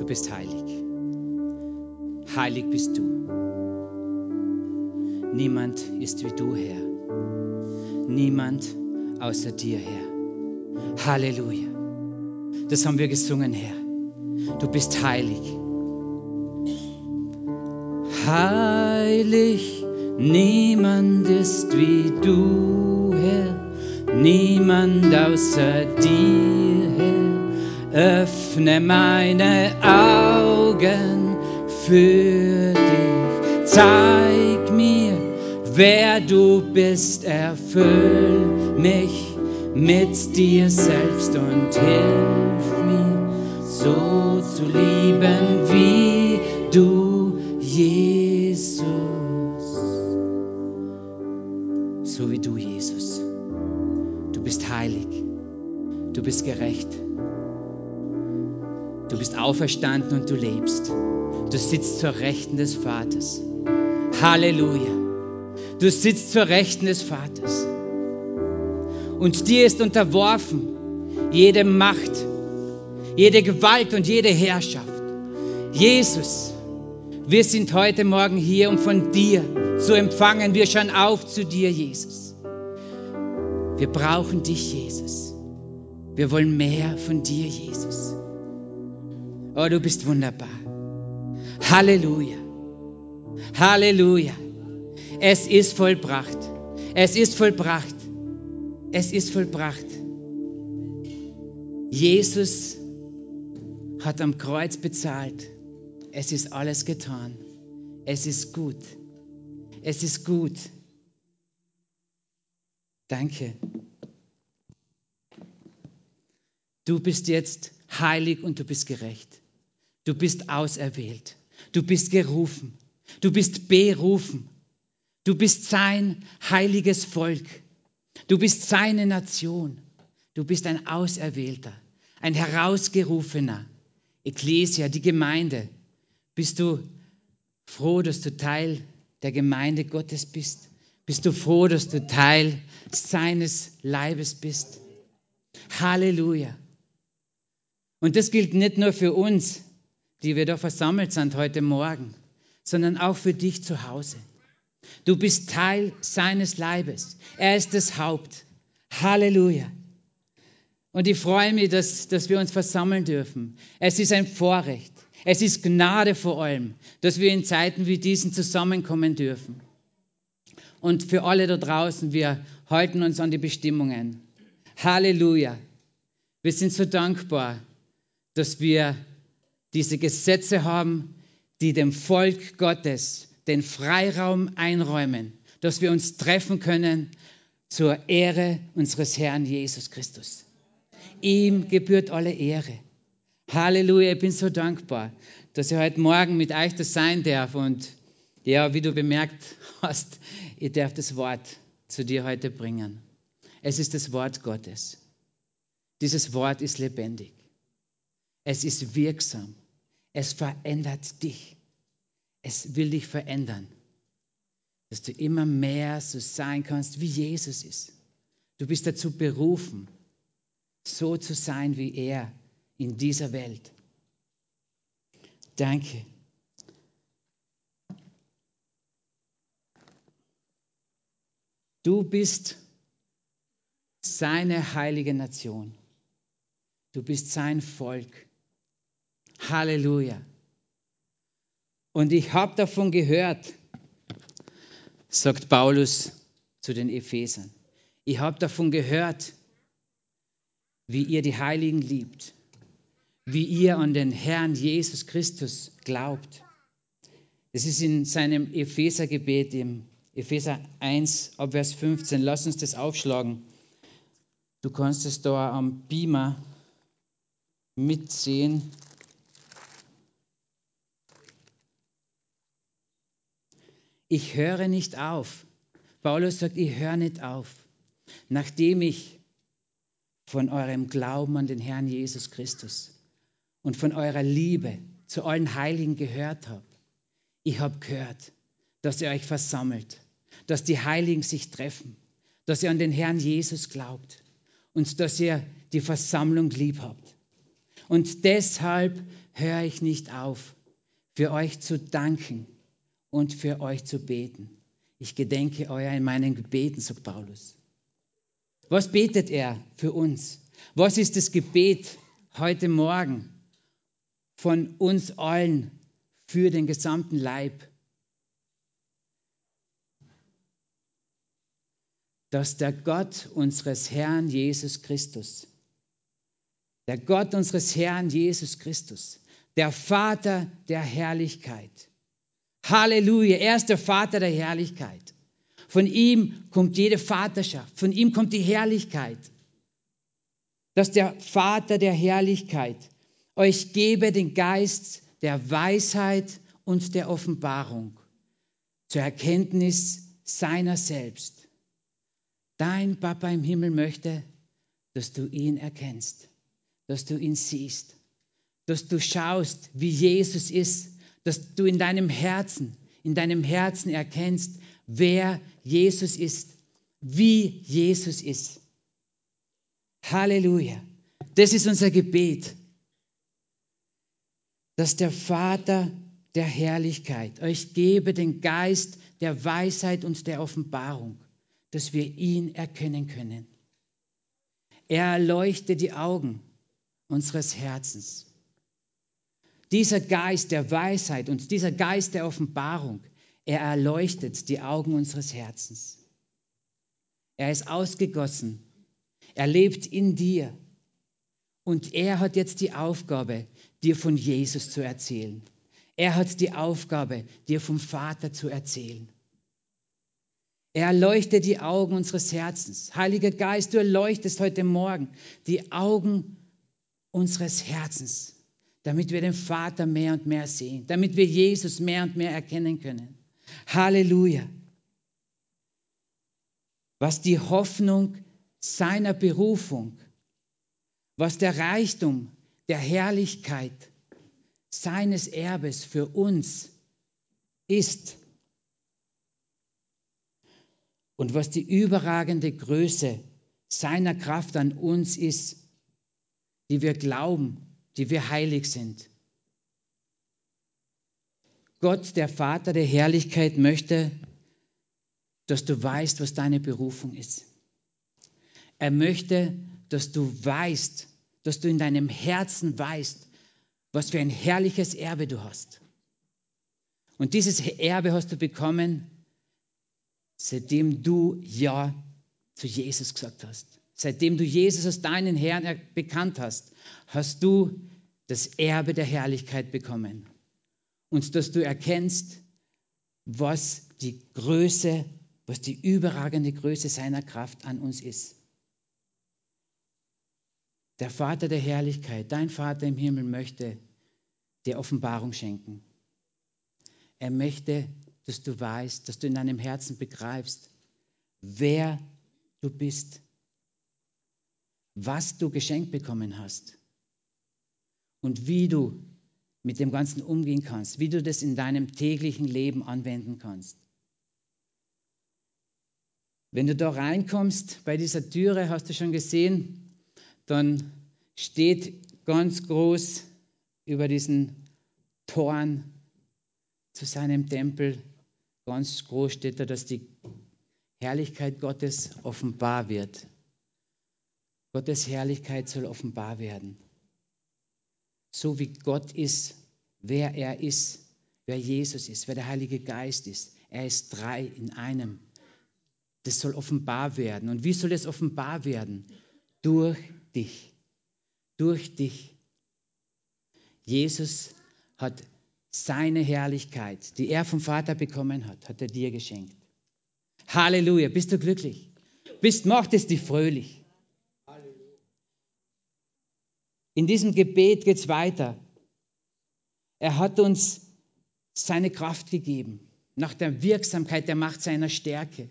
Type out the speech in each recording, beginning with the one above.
Du bist heilig. Heilig bist du. Niemand ist wie du, Herr. Niemand außer dir, Herr. Halleluja. Das haben wir gesungen, Herr. Du bist heilig. Heilig, niemand ist wie du, Herr. Niemand außer dir. Öffne meine Augen für dich. Zeig mir, wer du bist. Erfüll mich mit dir selbst und hilf mir, so zu lieben wie du, Jesus. So wie du, Jesus. Du bist heilig. Du bist gerecht. Du bist auferstanden und du lebst. Du sitzt zur Rechten des Vaters. Halleluja. Du sitzt zur Rechten des Vaters. Und dir ist unterworfen jede Macht, jede Gewalt und jede Herrschaft. Jesus, wir sind heute Morgen hier, um von dir zu empfangen. Wir schauen auf zu dir, Jesus. Wir brauchen dich, Jesus. Wir wollen mehr von dir, Jesus. Oh, du bist wunderbar. Halleluja. Halleluja. Es ist vollbracht. Es ist vollbracht. Es ist vollbracht. Jesus hat am Kreuz bezahlt. Es ist alles getan. Es ist gut. Es ist gut. Danke. Du bist jetzt heilig und du bist gerecht. Du bist auserwählt. Du bist gerufen. Du bist berufen. Du bist sein heiliges Volk. Du bist seine Nation. Du bist ein Auserwählter, ein Herausgerufener. Ecclesia, die Gemeinde. Bist du froh, dass du Teil der Gemeinde Gottes bist? Bist du froh, dass du Teil seines Leibes bist? Halleluja. Und das gilt nicht nur für uns, die wir da versammelt sind heute Morgen, sondern auch für dich zu Hause. Du bist Teil seines Leibes. Er ist das Haupt. Halleluja. Und ich freue mich, dass, dass wir uns versammeln dürfen. Es ist ein Vorrecht. Es ist Gnade vor allem, dass wir in Zeiten wie diesen zusammenkommen dürfen. Und für alle da draußen, wir halten uns an die Bestimmungen. Halleluja. Wir sind so dankbar, dass wir diese Gesetze haben, die dem Volk Gottes den Freiraum einräumen, dass wir uns treffen können zur Ehre unseres Herrn Jesus Christus. Ihm gebührt alle Ehre. Halleluja, ich bin so dankbar, dass ich heute Morgen mit euch das sein darf. Und ja, wie du bemerkt hast, ich darf das Wort zu dir heute bringen. Es ist das Wort Gottes. Dieses Wort ist lebendig. Es ist wirksam. Es verändert dich. Es will dich verändern, dass du immer mehr so sein kannst, wie Jesus ist. Du bist dazu berufen, so zu sein wie er in dieser Welt. Danke. Du bist seine heilige Nation. Du bist sein Volk. Halleluja. Und ich habe davon gehört, sagt Paulus zu den Ephesern. Ich habe davon gehört, wie ihr die Heiligen liebt, wie ihr an den Herrn Jesus Christus glaubt. Das ist in seinem Ephesergebet im Epheser 1, Abvers 15. Lass uns das aufschlagen. Du kannst es da am Beamer mitsehen. Ich höre nicht auf. Paulus sagt, ich höre nicht auf, nachdem ich von eurem Glauben an den Herrn Jesus Christus und von eurer Liebe zu allen Heiligen gehört habe. Ich habe gehört, dass ihr euch versammelt, dass die Heiligen sich treffen, dass ihr an den Herrn Jesus glaubt und dass ihr die Versammlung lieb habt. Und deshalb höre ich nicht auf, für euch zu danken und für euch zu beten. Ich gedenke euer in meinen Gebeten, sagt Paulus. Was betet er für uns? Was ist das Gebet heute Morgen von uns allen für den gesamten Leib? Dass der Gott unseres Herrn Jesus Christus, der Gott unseres Herrn Jesus Christus, der Vater der Herrlichkeit, Halleluja, er ist der Vater der Herrlichkeit. Von ihm kommt jede Vaterschaft, von ihm kommt die Herrlichkeit. Dass der Vater der Herrlichkeit euch gebe den Geist der Weisheit und der Offenbarung zur Erkenntnis seiner selbst. Dein Papa im Himmel möchte, dass du ihn erkennst, dass du ihn siehst, dass du schaust, wie Jesus ist dass du in deinem Herzen, in deinem Herzen erkennst, wer Jesus ist, wie Jesus ist. Halleluja. Das ist unser Gebet, dass der Vater der Herrlichkeit euch gebe den Geist der Weisheit und der Offenbarung, dass wir ihn erkennen können. Er erleuchte die Augen unseres Herzens dieser Geist der Weisheit und dieser Geist der Offenbarung, er erleuchtet die Augen unseres Herzens. Er ist ausgegossen. Er lebt in dir. Und er hat jetzt die Aufgabe, dir von Jesus zu erzählen. Er hat die Aufgabe, dir vom Vater zu erzählen. Er erleuchtet die Augen unseres Herzens. Heiliger Geist, du erleuchtest heute Morgen die Augen unseres Herzens damit wir den Vater mehr und mehr sehen, damit wir Jesus mehr und mehr erkennen können. Halleluja. Was die Hoffnung seiner Berufung, was der Reichtum der Herrlichkeit seines Erbes für uns ist und was die überragende Größe seiner Kraft an uns ist, die wir glauben die wir heilig sind. Gott, der Vater der Herrlichkeit, möchte, dass du weißt, was deine Berufung ist. Er möchte, dass du weißt, dass du in deinem Herzen weißt, was für ein herrliches Erbe du hast. Und dieses Erbe hast du bekommen, seitdem du Ja zu Jesus gesagt hast. Seitdem du Jesus als deinen Herrn bekannt hast, hast du das Erbe der Herrlichkeit bekommen. Und dass du erkennst, was die Größe, was die überragende Größe seiner Kraft an uns ist. Der Vater der Herrlichkeit, dein Vater im Himmel möchte dir Offenbarung schenken. Er möchte, dass du weißt, dass du in deinem Herzen begreifst, wer du bist was du geschenkt bekommen hast und wie du mit dem Ganzen umgehen kannst, wie du das in deinem täglichen Leben anwenden kannst. Wenn du da reinkommst bei dieser Türe, hast du schon gesehen, dann steht ganz groß über diesen Toren zu seinem Tempel, ganz groß steht da, dass die Herrlichkeit Gottes offenbar wird. Gottes Herrlichkeit soll offenbar werden. So wie Gott ist, wer er ist, wer Jesus ist, wer der Heilige Geist ist. Er ist drei in einem. Das soll offenbar werden. Und wie soll es offenbar werden? Durch dich. Durch dich. Jesus hat seine Herrlichkeit, die er vom Vater bekommen hat, hat er dir geschenkt. Halleluja. Bist du glücklich? Bist, macht es dich fröhlich. In diesem Gebet geht es weiter. Er hat uns seine Kraft gegeben, nach der Wirksamkeit der Macht seiner Stärke.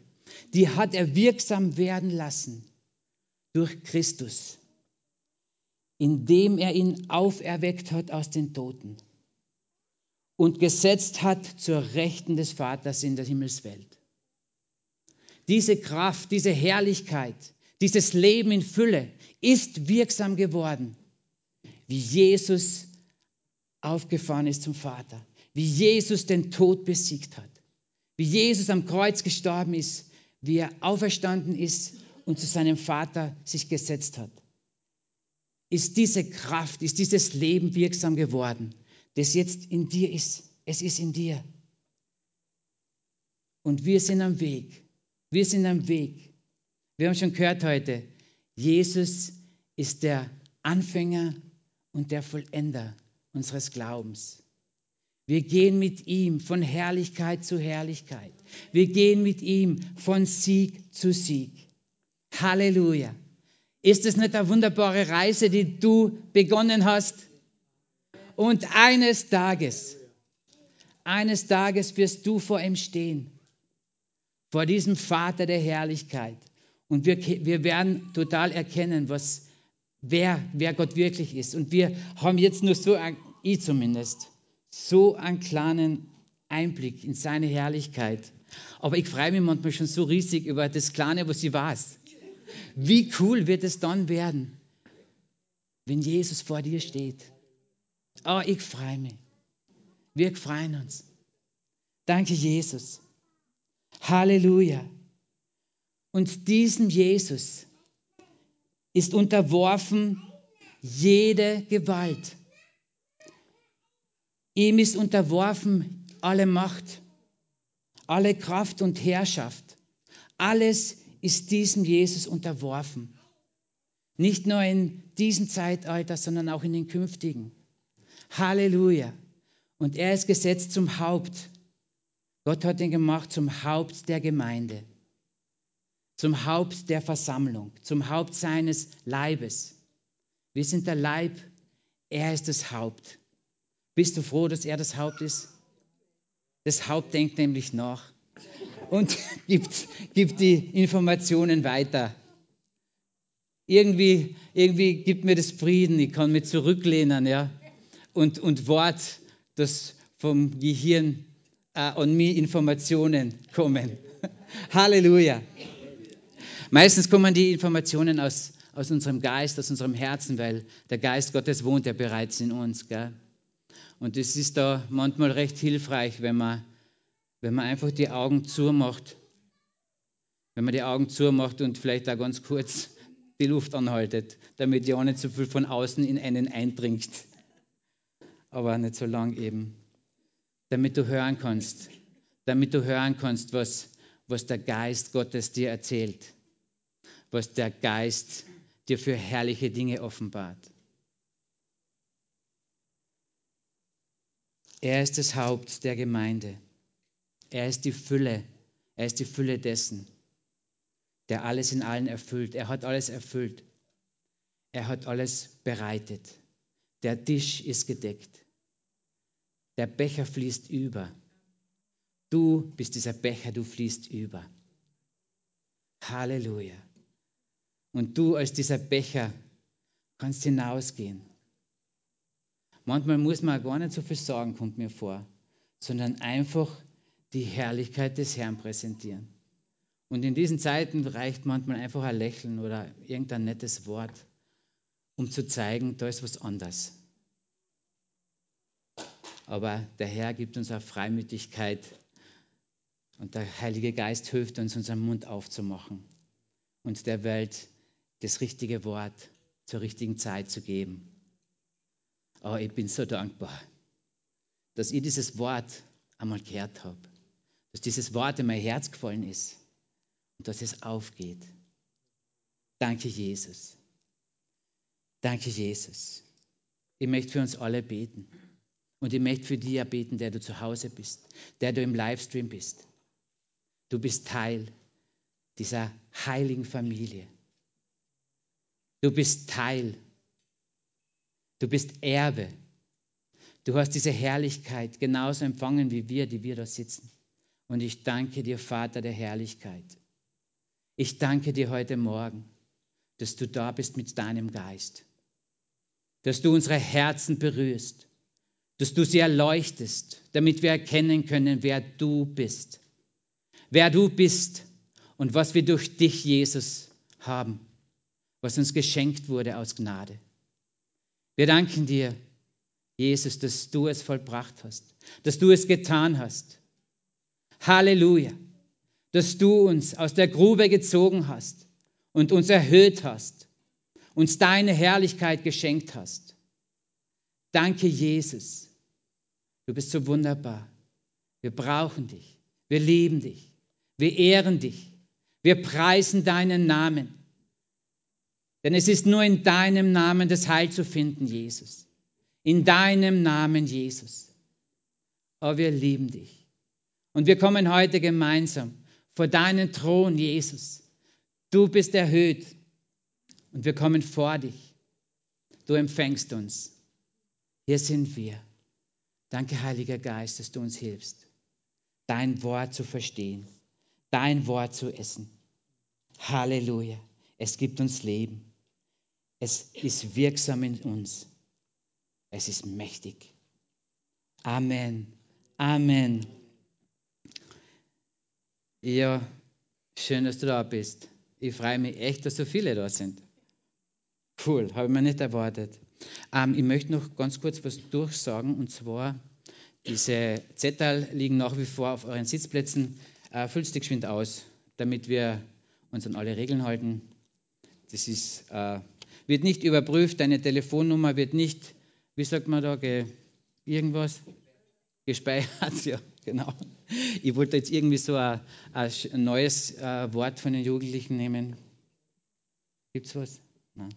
Die hat er wirksam werden lassen durch Christus, indem er ihn auferweckt hat aus den Toten und gesetzt hat zur Rechten des Vaters in der Himmelswelt. Diese Kraft, diese Herrlichkeit, dieses Leben in Fülle ist wirksam geworden wie Jesus aufgefahren ist zum Vater, wie Jesus den Tod besiegt hat, wie Jesus am Kreuz gestorben ist, wie er auferstanden ist und zu seinem Vater sich gesetzt hat. Ist diese Kraft, ist dieses Leben wirksam geworden, das jetzt in dir ist. Es ist in dir. Und wir sind am Weg. Wir sind am Weg. Wir haben schon gehört heute, Jesus ist der Anfänger und der Vollender unseres Glaubens. Wir gehen mit ihm von Herrlichkeit zu Herrlichkeit. Wir gehen mit ihm von Sieg zu Sieg. Halleluja. Ist es nicht eine wunderbare Reise, die du begonnen hast? Und eines Tages, eines Tages wirst du vor ihm stehen, vor diesem Vater der Herrlichkeit. Und wir, wir werden total erkennen, was, wer, wer Gott wirklich ist. Und wir haben jetzt nur so, ich zumindest, so einen kleinen Einblick in seine Herrlichkeit. Aber ich freue mich manchmal schon so riesig über das Kleine, was ich weiß. Wie cool wird es dann werden, wenn Jesus vor dir steht? Oh, ich freue mich. Wir freuen uns. Danke, Jesus. Halleluja. Und diesem Jesus ist unterworfen jede Gewalt. Ihm ist unterworfen alle Macht, alle Kraft und Herrschaft. Alles ist diesem Jesus unterworfen. Nicht nur in diesem Zeitalter, sondern auch in den künftigen. Halleluja. Und er ist gesetzt zum Haupt. Gott hat ihn gemacht zum Haupt der Gemeinde zum Haupt der Versammlung, zum Haupt seines Leibes. Wir sind der Leib, er ist das Haupt. Bist du froh, dass er das Haupt ist? Das Haupt denkt nämlich nach und gibt, gibt die Informationen weiter. Irgendwie, irgendwie gibt mir das Frieden, ich kann mich zurücklehnen ja? und, und Wort, das vom Gehirn äh, an mir Informationen kommen. Halleluja. Meistens kommen die Informationen aus, aus unserem Geist, aus unserem Herzen, weil der Geist Gottes wohnt ja bereits in uns. Gell? Und es ist da manchmal recht hilfreich, wenn man, wenn man einfach die Augen zumacht. Wenn man die Augen zumacht und vielleicht da ganz kurz die Luft anhaltet, damit ja auch nicht so viel von außen in einen eindringt. Aber nicht so lang eben. Damit du hören kannst. Damit du hören kannst, was, was der Geist Gottes dir erzählt was der Geist dir für herrliche Dinge offenbart. Er ist das Haupt der Gemeinde. Er ist die Fülle. Er ist die Fülle dessen, der alles in allen erfüllt. Er hat alles erfüllt. Er hat alles bereitet. Der Tisch ist gedeckt. Der Becher fließt über. Du bist dieser Becher, du fließt über. Halleluja. Und du als dieser Becher kannst hinausgehen. Manchmal muss man gar nicht so viel sagen, kommt mir vor, sondern einfach die Herrlichkeit des Herrn präsentieren. Und in diesen Zeiten reicht manchmal einfach ein Lächeln oder irgendein nettes Wort, um zu zeigen, da ist was anders. Aber der Herr gibt uns auch Freimütigkeit und der Heilige Geist hilft uns, unseren Mund aufzumachen und der Welt das richtige Wort zur richtigen Zeit zu geben. Aber oh, ich bin so dankbar, dass ich dieses Wort einmal gehört habe, dass dieses Wort in mein Herz gefallen ist und dass es aufgeht. Danke, Jesus. Danke, Jesus. Ich möchte für uns alle beten. Und ich möchte für dich beten, der du zu Hause bist, der du im Livestream bist. Du bist Teil dieser heiligen Familie. Du bist Teil. Du bist Erbe. Du hast diese Herrlichkeit genauso empfangen wie wir, die wir da sitzen. Und ich danke dir, Vater der Herrlichkeit. Ich danke dir heute Morgen, dass du da bist mit deinem Geist. Dass du unsere Herzen berührst. Dass du sie erleuchtest, damit wir erkennen können, wer du bist. Wer du bist und was wir durch dich, Jesus, haben was uns geschenkt wurde aus Gnade. Wir danken dir, Jesus, dass du es vollbracht hast, dass du es getan hast. Halleluja, dass du uns aus der Grube gezogen hast und uns erhöht hast, uns deine Herrlichkeit geschenkt hast. Danke, Jesus. Du bist so wunderbar. Wir brauchen dich. Wir lieben dich. Wir ehren dich. Wir preisen deinen Namen. Denn es ist nur in deinem Namen das Heil zu finden, Jesus. In deinem Namen, Jesus. Oh, wir lieben dich. Und wir kommen heute gemeinsam vor deinen Thron, Jesus. Du bist erhöht und wir kommen vor dich. Du empfängst uns. Hier sind wir. Danke, Heiliger Geist, dass du uns hilfst, dein Wort zu verstehen, dein Wort zu essen. Halleluja. Es gibt uns Leben. Es ist wirksam in uns. Es ist mächtig. Amen. Amen. Ja, schön, dass du da bist. Ich freue mich echt, dass so viele da sind. Cool, habe ich mir nicht erwartet. Ähm, ich möchte noch ganz kurz was durchsagen und zwar, diese Zettel liegen nach wie vor auf euren Sitzplätzen. Äh, Füllst die geschwind aus, damit wir uns an alle Regeln halten. Das ist äh, wird nicht überprüft, deine Telefonnummer wird nicht, wie sagt man da, ge, irgendwas gespeichert, ja, genau. Ich wollte jetzt irgendwie so ein, ein neues äh, Wort von den Jugendlichen nehmen. Gibt es was? Nein.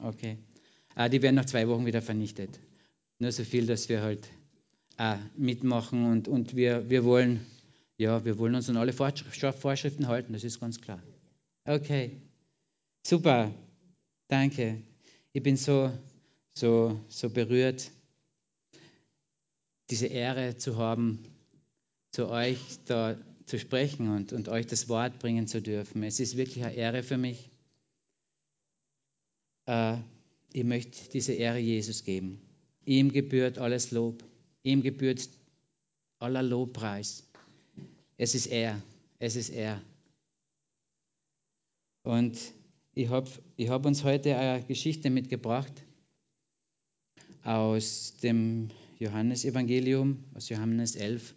Okay. Äh, die werden nach zwei Wochen wieder vernichtet. Nur so viel, dass wir halt äh, mitmachen und, und wir, wir wollen, ja, wir wollen uns an alle Vorschriften halten, das ist ganz klar. Okay. Super. Danke. Ich bin so, so, so berührt, diese Ehre zu haben, zu euch da zu sprechen und, und euch das Wort bringen zu dürfen. Es ist wirklich eine Ehre für mich. Äh, ich möchte diese Ehre Jesus geben. Ihm gebührt alles Lob. Ihm gebührt aller Lobpreis. Es ist er. Es ist er. Und ich habe ich hab uns heute eine Geschichte mitgebracht aus dem Johannesevangelium, aus Johannes 11.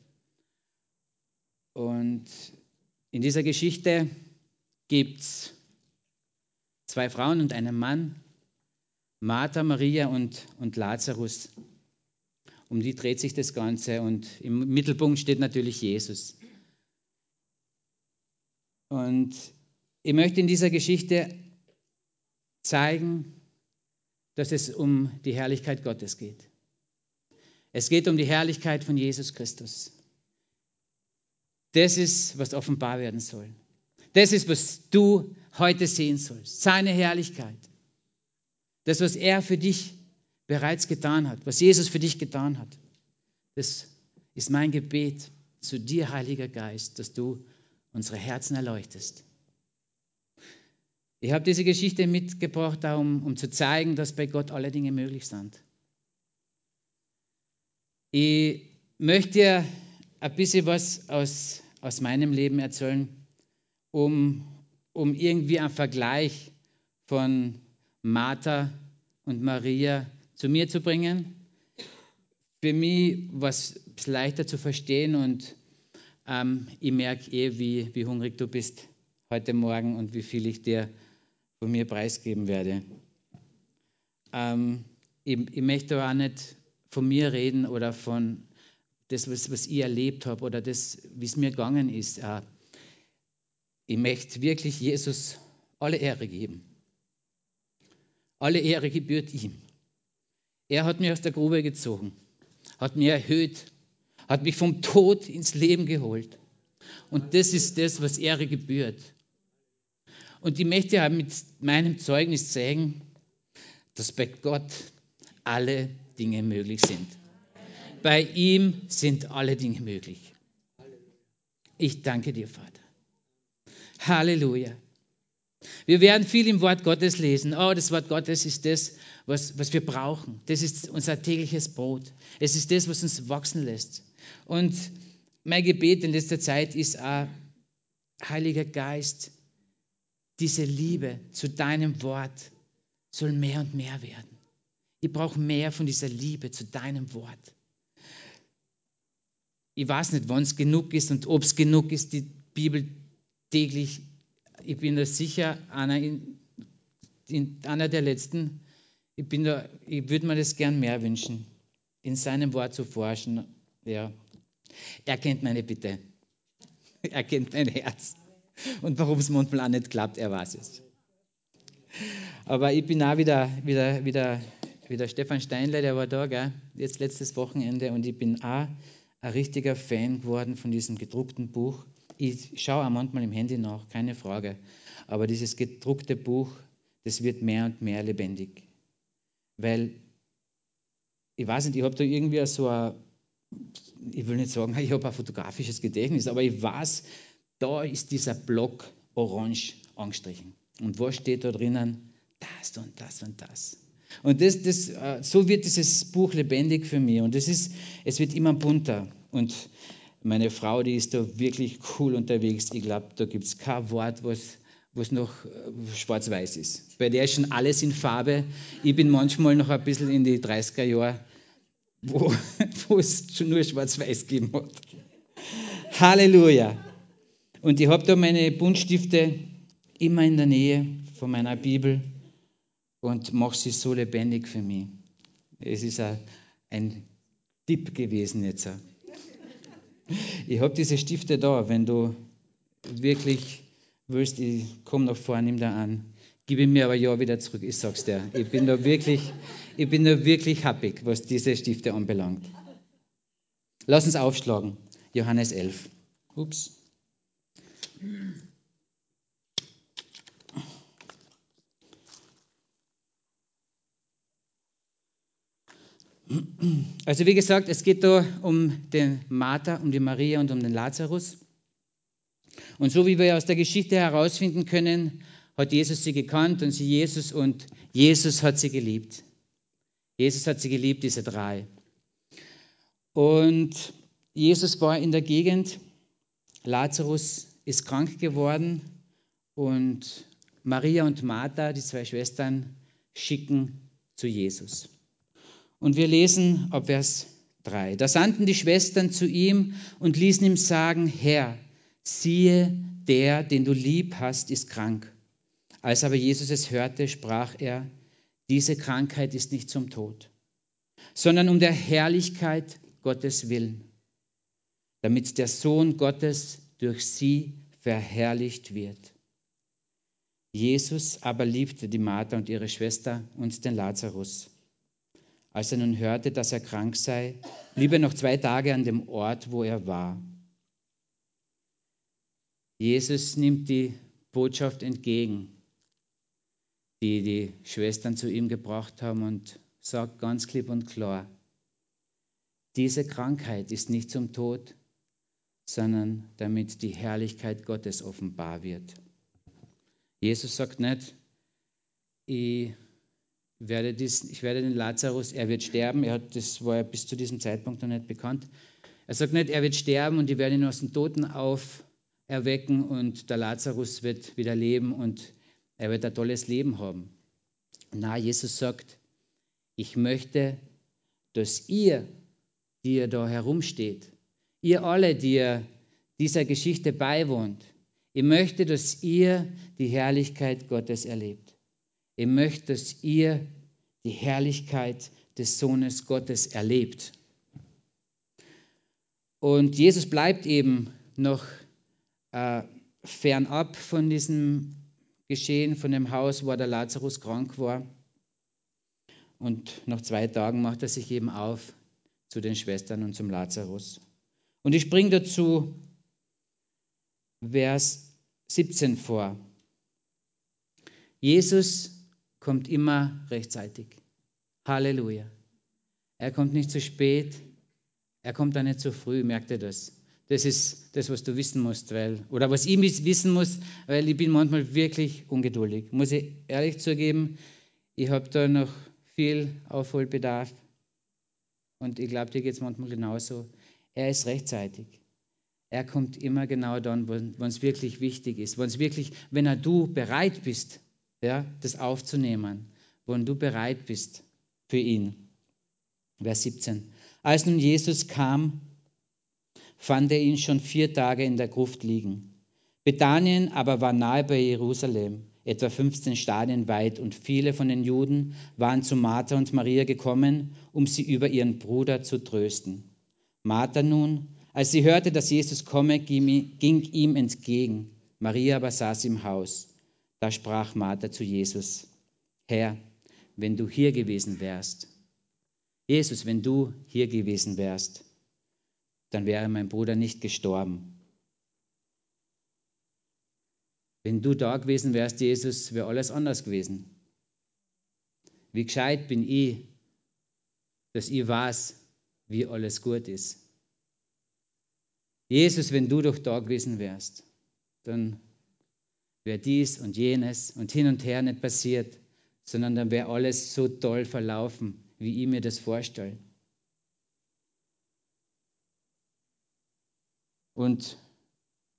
Und in dieser Geschichte gibt es zwei Frauen und einen Mann, Martha, Maria und, und Lazarus. Um die dreht sich das Ganze und im Mittelpunkt steht natürlich Jesus. Und ich möchte in dieser Geschichte zeigen, dass es um die Herrlichkeit Gottes geht. Es geht um die Herrlichkeit von Jesus Christus. Das ist, was offenbar werden soll. Das ist, was du heute sehen sollst. Seine Herrlichkeit. Das, was er für dich bereits getan hat, was Jesus für dich getan hat. Das ist mein Gebet zu dir, Heiliger Geist, dass du unsere Herzen erleuchtest ich habe diese Geschichte mitgebracht, um, um zu zeigen, dass bei Gott alle Dinge möglich sind. Ich möchte dir ein bisschen was aus, aus meinem Leben erzählen, um, um irgendwie einen Vergleich von Martha und Maria zu mir zu bringen. Für mich war es leichter zu verstehen und ähm, ich merke eh, wie, wie hungrig du bist heute Morgen und wie viel ich dir von mir preisgeben werde. Ähm, ich, ich, möchte auch nicht von mir reden oder von das, was, was ich erlebt habe oder das, wie es mir gegangen ist. Äh, ich möchte wirklich Jesus alle Ehre geben. Alle Ehre gebührt ihm. Er hat mich aus der Grube gezogen, hat mich erhöht, hat mich vom Tod ins Leben geholt. Und das ist das, was Ehre gebührt. Und ich möchte mit meinem Zeugnis zeigen, dass bei Gott alle Dinge möglich sind. Bei ihm sind alle Dinge möglich. Ich danke dir, Vater. Halleluja. Wir werden viel im Wort Gottes lesen. Oh, das Wort Gottes ist das, was, was wir brauchen. Das ist unser tägliches Brot. Es ist das, was uns wachsen lässt. Und mein Gebet in letzter Zeit ist auch, Heiliger Geist, diese Liebe zu deinem Wort soll mehr und mehr werden. Ich brauche mehr von dieser Liebe zu deinem Wort. Ich weiß nicht, wann es genug ist und ob es genug ist, die Bibel täglich. Ich bin da sicher einer, in, in, einer der letzten. Ich, ich würde mir das gern mehr wünschen, in seinem Wort zu forschen. Ja. Er kennt meine Bitte. Er kennt mein Herz. Und warum es manchmal auch nicht klappt, er weiß es. Aber ich bin auch wieder, wieder, wieder, wieder Stefan Steinle, der war da, gell? jetzt letztes Wochenende, und ich bin auch ein richtiger Fan geworden von diesem gedruckten Buch. Ich schaue auch manchmal im Handy nach, keine Frage. Aber dieses gedruckte Buch, das wird mehr und mehr lebendig. Weil, ich weiß nicht, ich habe da irgendwie so ein, ich will nicht sagen, ich habe ein fotografisches Gedächtnis, aber ich weiß, da ist dieser Block orange angestrichen. Und was steht da drinnen? Das und das und das. Und das, das, äh, so wird dieses Buch lebendig für mich. Und es, ist, es wird immer bunter. Und meine Frau, die ist da wirklich cool unterwegs. Ich glaube, da gibt es kein Wort, was, was noch äh, schwarz-weiß ist. Bei der ist schon alles in Farbe. Ich bin manchmal noch ein bisschen in die 30er Jahre, wo, wo es schon nur schwarz-weiß gegeben hat. Halleluja. Und ich habe da meine Buntstifte immer in der Nähe von meiner Bibel und mache sie so lebendig für mich. Es ist ein Tipp gewesen jetzt. Ich habe diese Stifte da, wenn du wirklich willst, ich komme nach vorne, nimm da an. Gib mir aber ja wieder zurück, ich sag's dir. Ich bin da wirklich, ich bin da wirklich happy, was diese Stifte anbelangt. Lass uns aufschlagen. Johannes 11. Ups. Also wie gesagt, es geht da um den Martha, um die Maria und um den Lazarus. Und so wie wir aus der Geschichte herausfinden können, hat Jesus sie gekannt und sie Jesus und Jesus hat sie geliebt. Jesus hat sie geliebt, diese drei. Und Jesus war in der Gegend, Lazarus ist krank geworden und Maria und Martha, die zwei Schwestern, schicken zu Jesus. Und wir lesen ab Vers 3. Da sandten die Schwestern zu ihm und ließen ihm sagen, Herr, siehe, der, den du lieb hast, ist krank. Als aber Jesus es hörte, sprach er, diese Krankheit ist nicht zum Tod, sondern um der Herrlichkeit Gottes willen, damit der Sohn Gottes durch sie verherrlicht wird. Jesus aber liebte die Martha und ihre Schwester und den Lazarus. Als er nun hörte, dass er krank sei, blieb er noch zwei Tage an dem Ort, wo er war. Jesus nimmt die Botschaft entgegen, die die Schwestern zu ihm gebracht haben und sagt ganz klipp und klar, diese Krankheit ist nicht zum Tod, sondern damit die Herrlichkeit Gottes offenbar wird. Jesus sagt nicht, ich werde, dies, ich werde den Lazarus, er wird sterben, er hat, das war ja bis zu diesem Zeitpunkt noch nicht bekannt. Er sagt nicht, er wird sterben und ich werde ihn aus den Toten auferwecken und der Lazarus wird wieder leben und er wird ein tolles Leben haben. Na, Jesus sagt, ich möchte, dass ihr, die ihr da herumsteht, ihr alle, die ihr dieser Geschichte beiwohnt, ich möchte, dass ihr die Herrlichkeit Gottes erlebt. Ich möchte, dass ihr die Herrlichkeit des Sohnes Gottes erlebt. Und Jesus bleibt eben noch äh, fernab von diesem Geschehen, von dem Haus, wo der Lazarus krank war. Und nach zwei Tagen macht er sich eben auf zu den Schwestern und zum Lazarus. Und ich springe dazu Vers 17 vor. Jesus kommt immer rechtzeitig. Halleluja. Er kommt nicht zu spät, er kommt auch nicht zu früh, merkt ihr das? Das ist das, was du wissen musst, weil, oder was ich wissen muss, weil ich bin manchmal wirklich ungeduldig. Muss ich ehrlich zugeben, ich habe da noch viel Aufholbedarf und ich glaube, dir geht es manchmal genauso. Er ist rechtzeitig. Er kommt immer genau dann, wenn es wirklich wichtig ist, wenn es wirklich, wenn er du bereit bist, ja, das aufzunehmen, wenn du bereit bist, für ihn. Vers 17. Als nun Jesus kam, fand er ihn schon vier Tage in der Gruft liegen. Bethanien aber war nahe bei Jerusalem, etwa 15 Stadien weit, und viele von den Juden waren zu Martha und Maria gekommen, um sie über ihren Bruder zu trösten. Martha nun, als sie hörte, dass Jesus komme, ging ihm entgegen. Maria aber saß im Haus. Da sprach Martha zu Jesus, Herr, wenn du hier gewesen wärst, Jesus, wenn du hier gewesen wärst, dann wäre mein Bruder nicht gestorben. Wenn du da gewesen wärst, Jesus, wäre alles anders gewesen. Wie gescheit bin ich, dass ich weiß, wie alles gut ist. Jesus, wenn du doch da gewesen wärst, dann wäre dies und jenes und hin und her nicht passiert, sondern dann wäre alles so toll verlaufen, wie ich mir das vorstelle. Und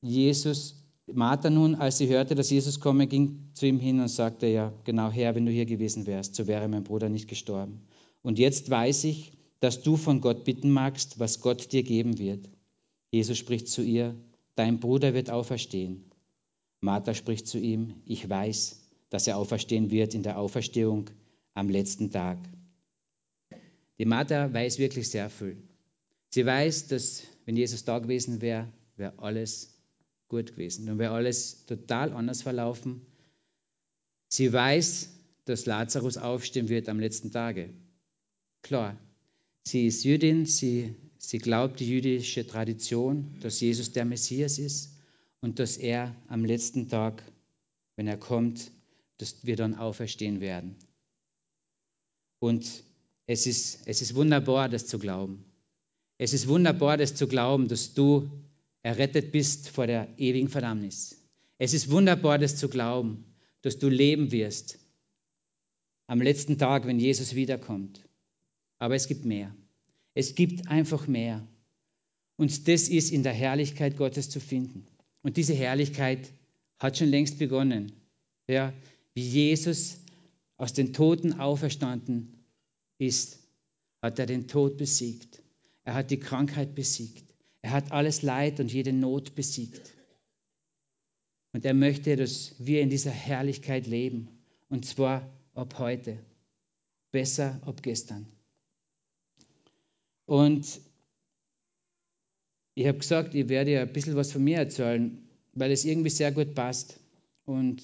Jesus, Martha nun, als sie hörte, dass Jesus komme, ging zu ihm hin und sagte, ja, genau Herr, wenn du hier gewesen wärst, so wäre mein Bruder nicht gestorben. Und jetzt weiß ich, dass du von Gott bitten magst, was Gott dir geben wird. Jesus spricht zu ihr, dein Bruder wird auferstehen. Martha spricht zu ihm, ich weiß, dass er auferstehen wird in der Auferstehung am letzten Tag. Die Martha weiß wirklich sehr viel. Sie weiß, dass wenn Jesus da gewesen wäre, wäre alles gut gewesen. Dann wäre alles total anders verlaufen. Sie weiß, dass Lazarus aufstehen wird am letzten Tage. Klar, sie ist Jüdin, sie, sie glaubt die jüdische Tradition, dass Jesus der Messias ist und dass er am letzten Tag, wenn er kommt, dass wir dann auferstehen werden. Und es ist, es ist wunderbar, das zu glauben. Es ist wunderbar, das zu glauben, dass du errettet bist vor der ewigen Verdammnis. Es ist wunderbar, das zu glauben, dass du leben wirst am letzten Tag, wenn Jesus wiederkommt. Aber es gibt mehr. Es gibt einfach mehr. Und das ist in der Herrlichkeit Gottes zu finden. Und diese Herrlichkeit hat schon längst begonnen. Ja, wie Jesus aus den Toten auferstanden ist, hat er den Tod besiegt. Er hat die Krankheit besiegt. Er hat alles Leid und jede Not besiegt. Und er möchte, dass wir in dieser Herrlichkeit leben. Und zwar ab heute. Besser ab gestern. Und ich habe gesagt, ich werde ja ein bisschen was von mir erzählen, weil es irgendwie sehr gut passt. Und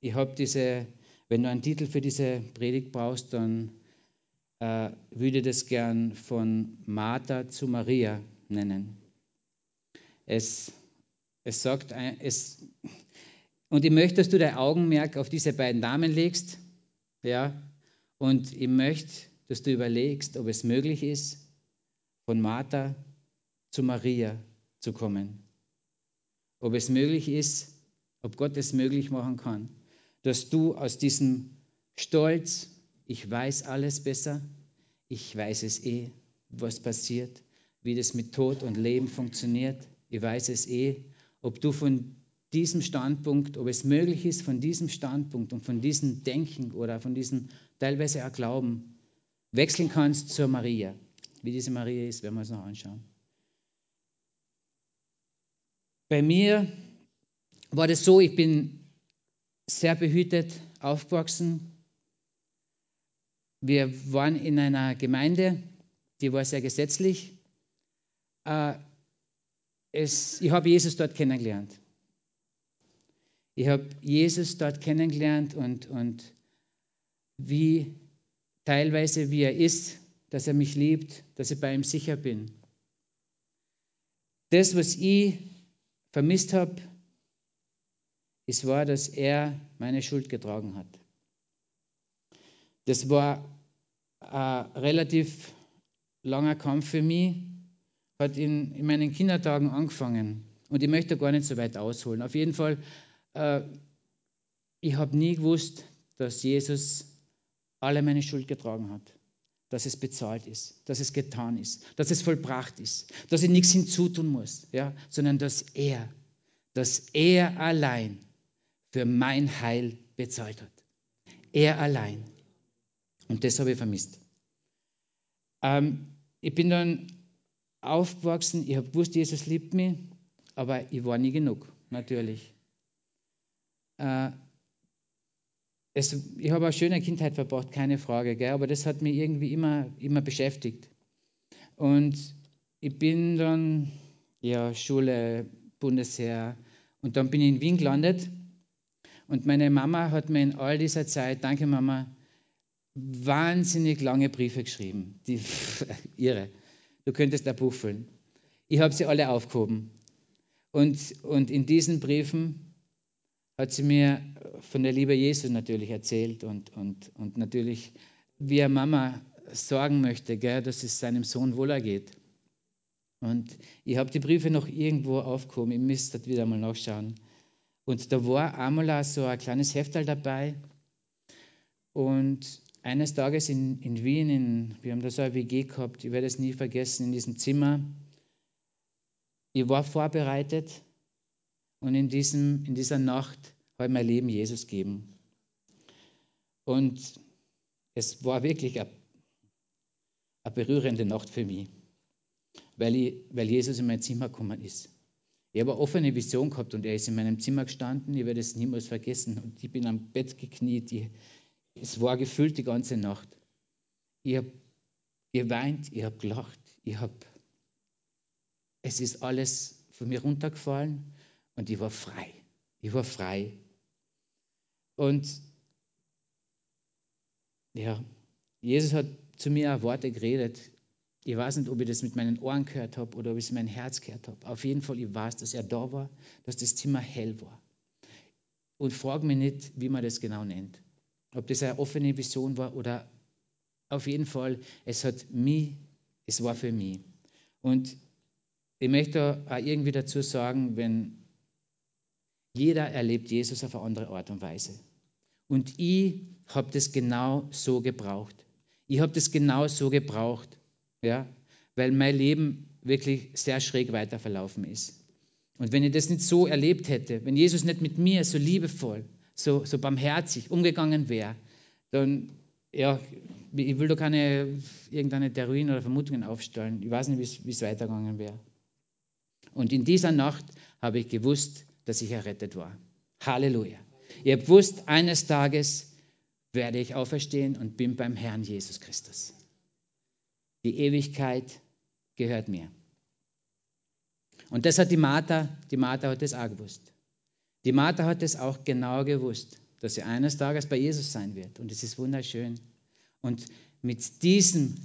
ich habe diese, wenn du einen Titel für diese Predigt brauchst, dann äh, würde das gern von Martha zu Maria nennen. Es, es sagt, es, und ich möchte, dass du dein Augenmerk auf diese beiden Damen legst, ja, und ich möchte, dass du überlegst, ob es möglich ist, von Martha zu Maria zu kommen. Ob es möglich ist, ob Gott es möglich machen kann, dass du aus diesem Stolz, ich weiß alles besser, ich weiß es eh, was passiert, wie das mit Tod und Leben funktioniert, ich weiß es eh, ob du von diesem Standpunkt, ob es möglich ist, von diesem Standpunkt und von diesem Denken oder von diesem teilweise auch Glauben wechseln kannst zur Maria. Wie diese Maria ist, werden wir uns noch anschauen. Bei mir war das so, ich bin sehr behütet aufgewachsen. Wir waren in einer Gemeinde, die war sehr gesetzlich. Äh, es, ich habe Jesus dort kennengelernt. Ich habe Jesus dort kennengelernt und, und wie teilweise wie er ist, dass er mich liebt, dass ich bei ihm sicher bin. Das, was ich vermisst habe, es war, dass er meine Schuld getragen hat. Das war ein relativ langer Kampf für mich, hat in, in meinen Kindertagen angefangen. Und ich möchte gar nicht so weit ausholen. Auf jeden Fall, äh, ich habe nie gewusst, dass Jesus alle meine Schuld getragen hat. Dass es bezahlt ist, dass es getan ist, dass es vollbracht ist, dass ich nichts hinzutun muss, ja, sondern dass er, dass er allein für mein Heil bezahlt hat. Er allein. Und das habe ich vermisst. Ähm, ich bin dann aufgewachsen, ich habe gewusst, Jesus liebt mich, aber ich war nie genug, natürlich. Äh, es, ich habe eine schöne Kindheit verbracht, keine Frage, gell? aber das hat mich irgendwie immer, immer beschäftigt. Und ich bin dann, ja, Schule, Bundesheer, und dann bin ich in Wien gelandet. Und meine Mama hat mir in all dieser Zeit, danke Mama, wahnsinnig lange Briefe geschrieben. Die, irre. Du könntest ein Buch füllen. Ich habe sie alle aufgehoben. Und, und in diesen Briefen hat sie mir von der Liebe Jesu natürlich erzählt und, und, und natürlich, wie eine Mama sorgen möchte, gell, dass es seinem Sohn wohler geht. Und ich habe die Briefe noch irgendwo aufgehoben, ich müsste wieder mal nachschauen. Und da war einmal so ein kleines Heftal dabei. Und eines Tages in, in Wien, in, wir haben da so eine WG gehabt, ich werde es nie vergessen, in diesem Zimmer. Ich war vorbereitet und in, diesem, in dieser Nacht ich mein Leben Jesus gegeben. Und es war wirklich eine, eine berührende Nacht für mich, weil, ich, weil Jesus in mein Zimmer gekommen ist. Ich habe eine offene Vision gehabt und er ist in meinem Zimmer gestanden. Ich werde es niemals vergessen. Und ich bin am Bett gekniet. Ich, es war gefüllt die ganze Nacht. Ich habe geweint, ich habe gelacht, ich habe. Es ist alles von mir runtergefallen und ich war frei. Ich war frei. Und ja, Jesus hat zu mir Worte geredet. Ich weiß nicht, ob ich das mit meinen Ohren gehört habe oder ob ich es in mein Herz gehört habe. Auf jeden Fall, ich weiß, dass er da war, dass das Zimmer hell war. Und frage mich nicht, wie man das genau nennt. Ob das eine offene Vision war oder auf jeden Fall, es hat mich, es war für mich. Und ich möchte auch irgendwie dazu sagen, wenn jeder erlebt Jesus auf eine andere Art und Weise. Und ich habe das genau so gebraucht. Ich habe das genau so gebraucht, ja, weil mein Leben wirklich sehr schräg weiter verlaufen ist. Und wenn ich das nicht so erlebt hätte, wenn Jesus nicht mit mir so liebevoll, so, so barmherzig umgegangen wäre, dann, ja, ich will da keine irgendeine Theorien oder Vermutungen aufstellen. Ich weiß nicht, wie es weitergegangen wäre. Und in dieser Nacht habe ich gewusst, dass ich errettet war. Halleluja. Ich habe gewusst, eines Tages werde ich auferstehen und bin beim Herrn Jesus Christus. Die Ewigkeit gehört mir. Und das hat die Martha, die Martha hat das auch gewusst. Die Martha hat es auch genau gewusst, dass sie eines Tages bei Jesus sein wird. Und es ist wunderschön. Und mit, diesem,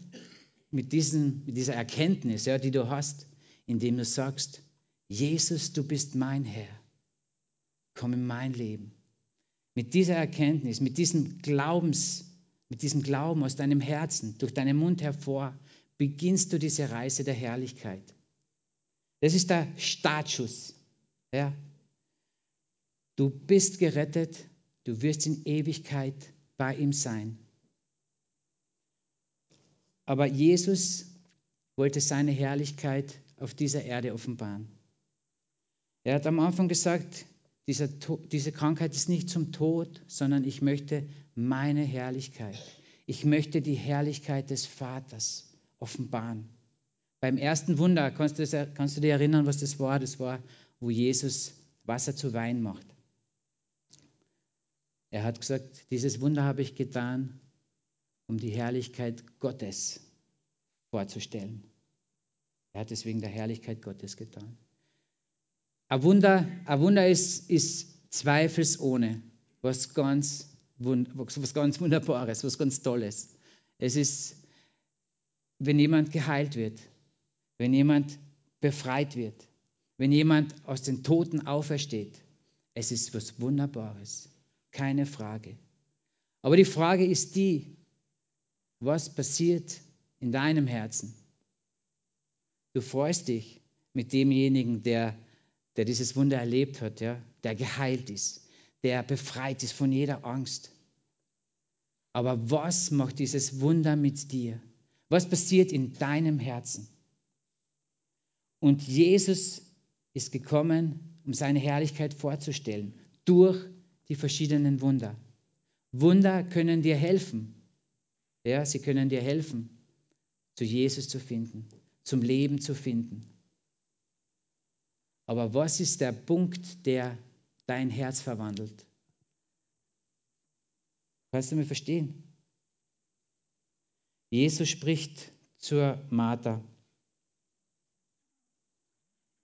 mit, diesem, mit dieser Erkenntnis, ja, die du hast, indem du sagst, Jesus, du bist mein Herr, komm in mein Leben. Mit dieser Erkenntnis, mit diesem Glaubens, mit diesem Glauben aus deinem Herzen, durch deinen Mund hervor, beginnst du diese Reise der Herrlichkeit. Das ist der Startschuss. Ja, Du bist gerettet, du wirst in Ewigkeit bei ihm sein. Aber Jesus wollte seine Herrlichkeit auf dieser Erde offenbaren. Er hat am Anfang gesagt, dieser, diese Krankheit ist nicht zum Tod, sondern ich möchte meine Herrlichkeit. Ich möchte die Herrlichkeit des Vaters offenbaren. Beim ersten Wunder, kannst du, das, kannst du dir erinnern, was das war? Das war, wo Jesus Wasser zu Wein macht. Er hat gesagt, dieses Wunder habe ich getan, um die Herrlichkeit Gottes vorzustellen. Er hat es wegen der Herrlichkeit Gottes getan. Ein Wunder, ein Wunder ist, ist zweifelsohne was ganz, was ganz Wunderbares, was ganz Tolles. Es ist, wenn jemand geheilt wird, wenn jemand befreit wird, wenn jemand aus den Toten aufersteht. Es ist was Wunderbares keine Frage. Aber die Frage ist die, was passiert in deinem Herzen? Du freust dich mit demjenigen, der, der dieses Wunder erlebt hat, ja? der geheilt ist, der befreit ist von jeder Angst. Aber was macht dieses Wunder mit dir? Was passiert in deinem Herzen? Und Jesus ist gekommen, um seine Herrlichkeit vorzustellen, durch die verschiedenen Wunder. Wunder können dir helfen. Ja, sie können dir helfen, zu Jesus zu finden, zum Leben zu finden. Aber was ist der Punkt, der dein Herz verwandelt? Kannst du mir verstehen? Jesus spricht zur Martha.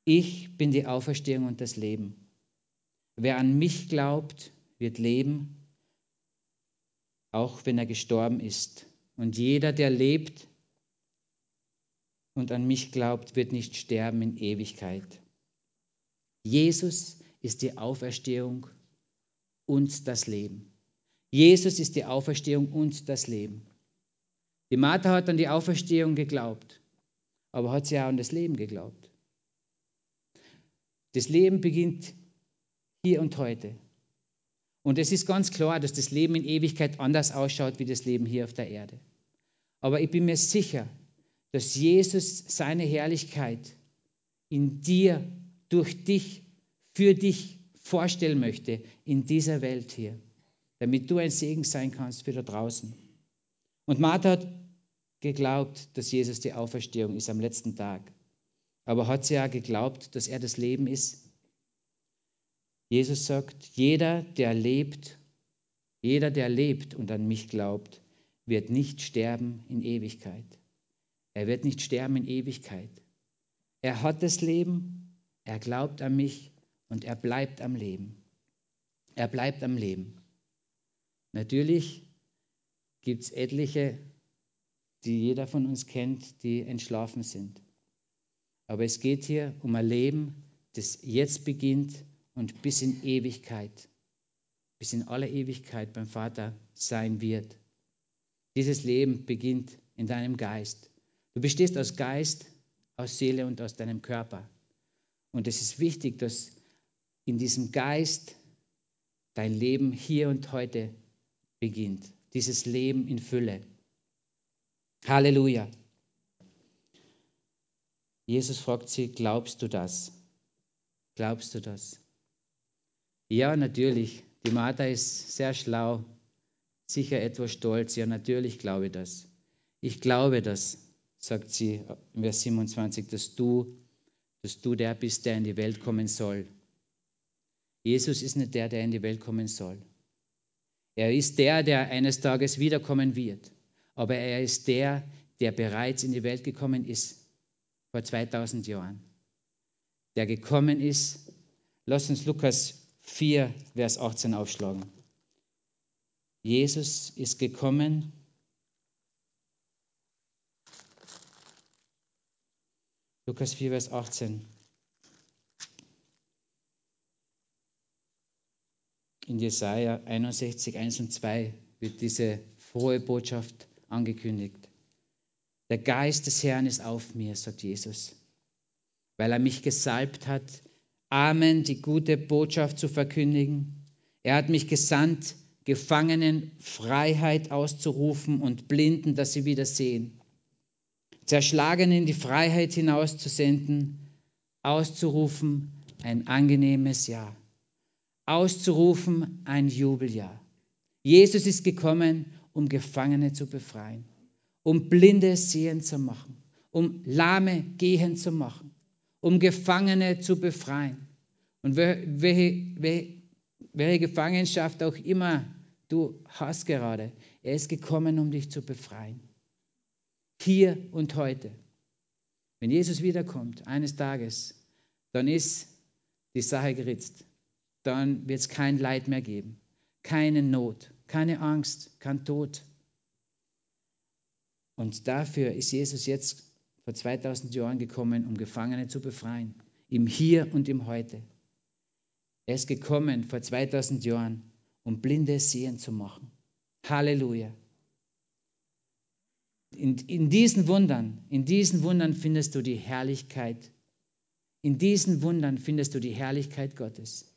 Ich bin die Auferstehung und das Leben. Wer an mich glaubt, wird leben, auch wenn er gestorben ist. Und jeder, der lebt und an mich glaubt, wird nicht sterben in Ewigkeit. Jesus ist die Auferstehung und das Leben. Jesus ist die Auferstehung und das Leben. Die Martha hat an die Auferstehung geglaubt, aber hat sie auch an das Leben geglaubt. Das Leben beginnt hier und heute. Und es ist ganz klar, dass das Leben in Ewigkeit anders ausschaut wie das Leben hier auf der Erde. Aber ich bin mir sicher, dass Jesus seine Herrlichkeit in dir, durch dich, für dich vorstellen möchte in dieser Welt hier, damit du ein Segen sein kannst für da draußen. Und Martha hat geglaubt, dass Jesus die Auferstehung ist am letzten Tag. Aber hat sie ja geglaubt, dass er das Leben ist? Jesus sagt, jeder, der lebt, jeder, der lebt und an mich glaubt, wird nicht sterben in Ewigkeit. Er wird nicht sterben in Ewigkeit. Er hat das Leben, er glaubt an mich und er bleibt am Leben. Er bleibt am Leben. Natürlich gibt es etliche, die jeder von uns kennt, die entschlafen sind. Aber es geht hier um ein Leben, das jetzt beginnt und bis in Ewigkeit, bis in aller Ewigkeit beim Vater sein wird. Dieses Leben beginnt in deinem Geist. Du bestehst aus Geist, aus Seele und aus deinem Körper. Und es ist wichtig, dass in diesem Geist dein Leben hier und heute beginnt. Dieses Leben in Fülle. Halleluja. Jesus fragt sie, glaubst du das? Glaubst du das? Ja, natürlich. Die Martha ist sehr schlau, sicher etwas stolz. Ja, natürlich glaube ich das. Ich glaube das, sagt sie im Vers 27, dass du, dass du der bist, der in die Welt kommen soll. Jesus ist nicht der, der in die Welt kommen soll. Er ist der, der eines Tages wiederkommen wird. Aber er ist der, der bereits in die Welt gekommen ist vor 2000 Jahren. Der gekommen ist. Lass uns Lukas 4, Vers 18 aufschlagen. Jesus ist gekommen, Lukas 4, Vers 18. In Jesaja 61, 1 und 2 wird diese frohe Botschaft angekündigt. Der Geist des Herrn ist auf mir, sagt Jesus, weil er mich gesalbt hat, Amen, die gute Botschaft zu verkündigen. Er hat mich gesandt, Gefangenen Freiheit auszurufen und Blinden, dass sie wieder sehen. Zerschlagenen in die Freiheit hinauszusenden, auszurufen ein angenehmes Jahr, auszurufen ein Jubeljahr. Jesus ist gekommen, um Gefangene zu befreien, um Blinde sehen zu machen, um Lahme gehen zu machen, um Gefangene zu befreien. Und welche, welche, welche Gefangenschaft auch immer du hast gerade, er ist gekommen, um dich zu befreien. Hier und heute. Wenn Jesus wiederkommt, eines Tages, dann ist die Sache geritzt. Dann wird es kein Leid mehr geben, keine Not, keine Angst, kein Tod. Und dafür ist Jesus jetzt vor 2000 Jahren gekommen, um Gefangene zu befreien. Im Hier und im Heute. Er ist gekommen vor 2000 Jahren, um Blinde sehen zu machen. Halleluja. In, in diesen Wundern, in diesen Wundern findest du die Herrlichkeit. In diesen Wundern findest du die Herrlichkeit Gottes.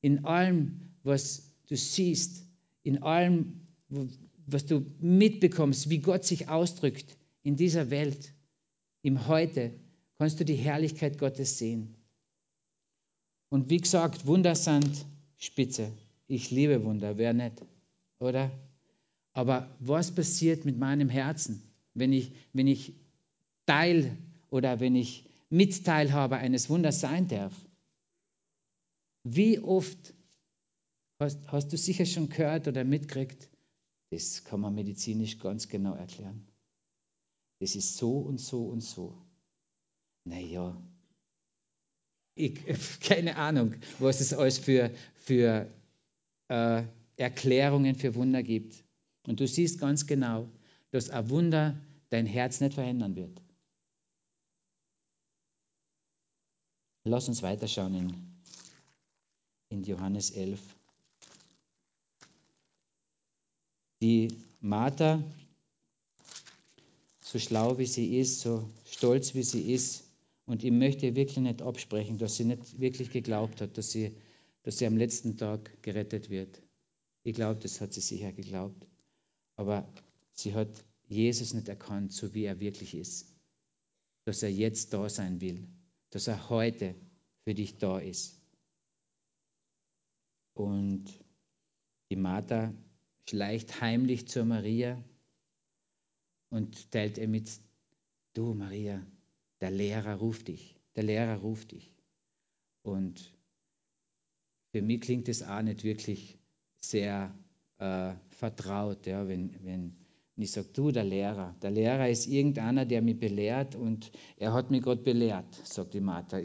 In allem, was du siehst, in allem, was du mitbekommst, wie Gott sich ausdrückt in dieser Welt, im Heute kannst du die Herrlichkeit Gottes sehen. Und wie gesagt, Wunder sind spitze. Ich liebe Wunder, wer nicht, oder? Aber was passiert mit meinem Herzen, wenn ich, wenn ich Teil oder wenn ich Mitteilhaber eines Wunders sein darf. Wie oft hast, hast du sicher schon gehört oder mitgekriegt, das kann man medizinisch ganz genau erklären. Das ist so und so und so. Naja, ich, keine Ahnung, was es alles für, für äh, Erklärungen für Wunder gibt. Und du siehst ganz genau, dass ein Wunder dein Herz nicht verändern wird. Lass uns weiterschauen in, in Johannes 11. Die Martha, so schlau wie sie ist, so stolz wie sie ist, und ich möchte wirklich nicht absprechen, dass sie nicht wirklich geglaubt hat, dass sie, dass sie am letzten Tag gerettet wird. Ich glaube, das hat sie sicher geglaubt. Aber sie hat Jesus nicht erkannt, so wie er wirklich ist. Dass er jetzt da sein will. Dass er heute für dich da ist. Und die Martha schleicht heimlich zur Maria und teilt ihr mit, du Maria, der Lehrer ruft dich, der Lehrer ruft dich. Und für mich klingt es auch nicht wirklich sehr äh, vertraut, ja, wenn, wenn ich sage, du, der Lehrer. Der Lehrer ist irgendeiner, der mich belehrt und er hat mich gerade belehrt, sagt die Martha.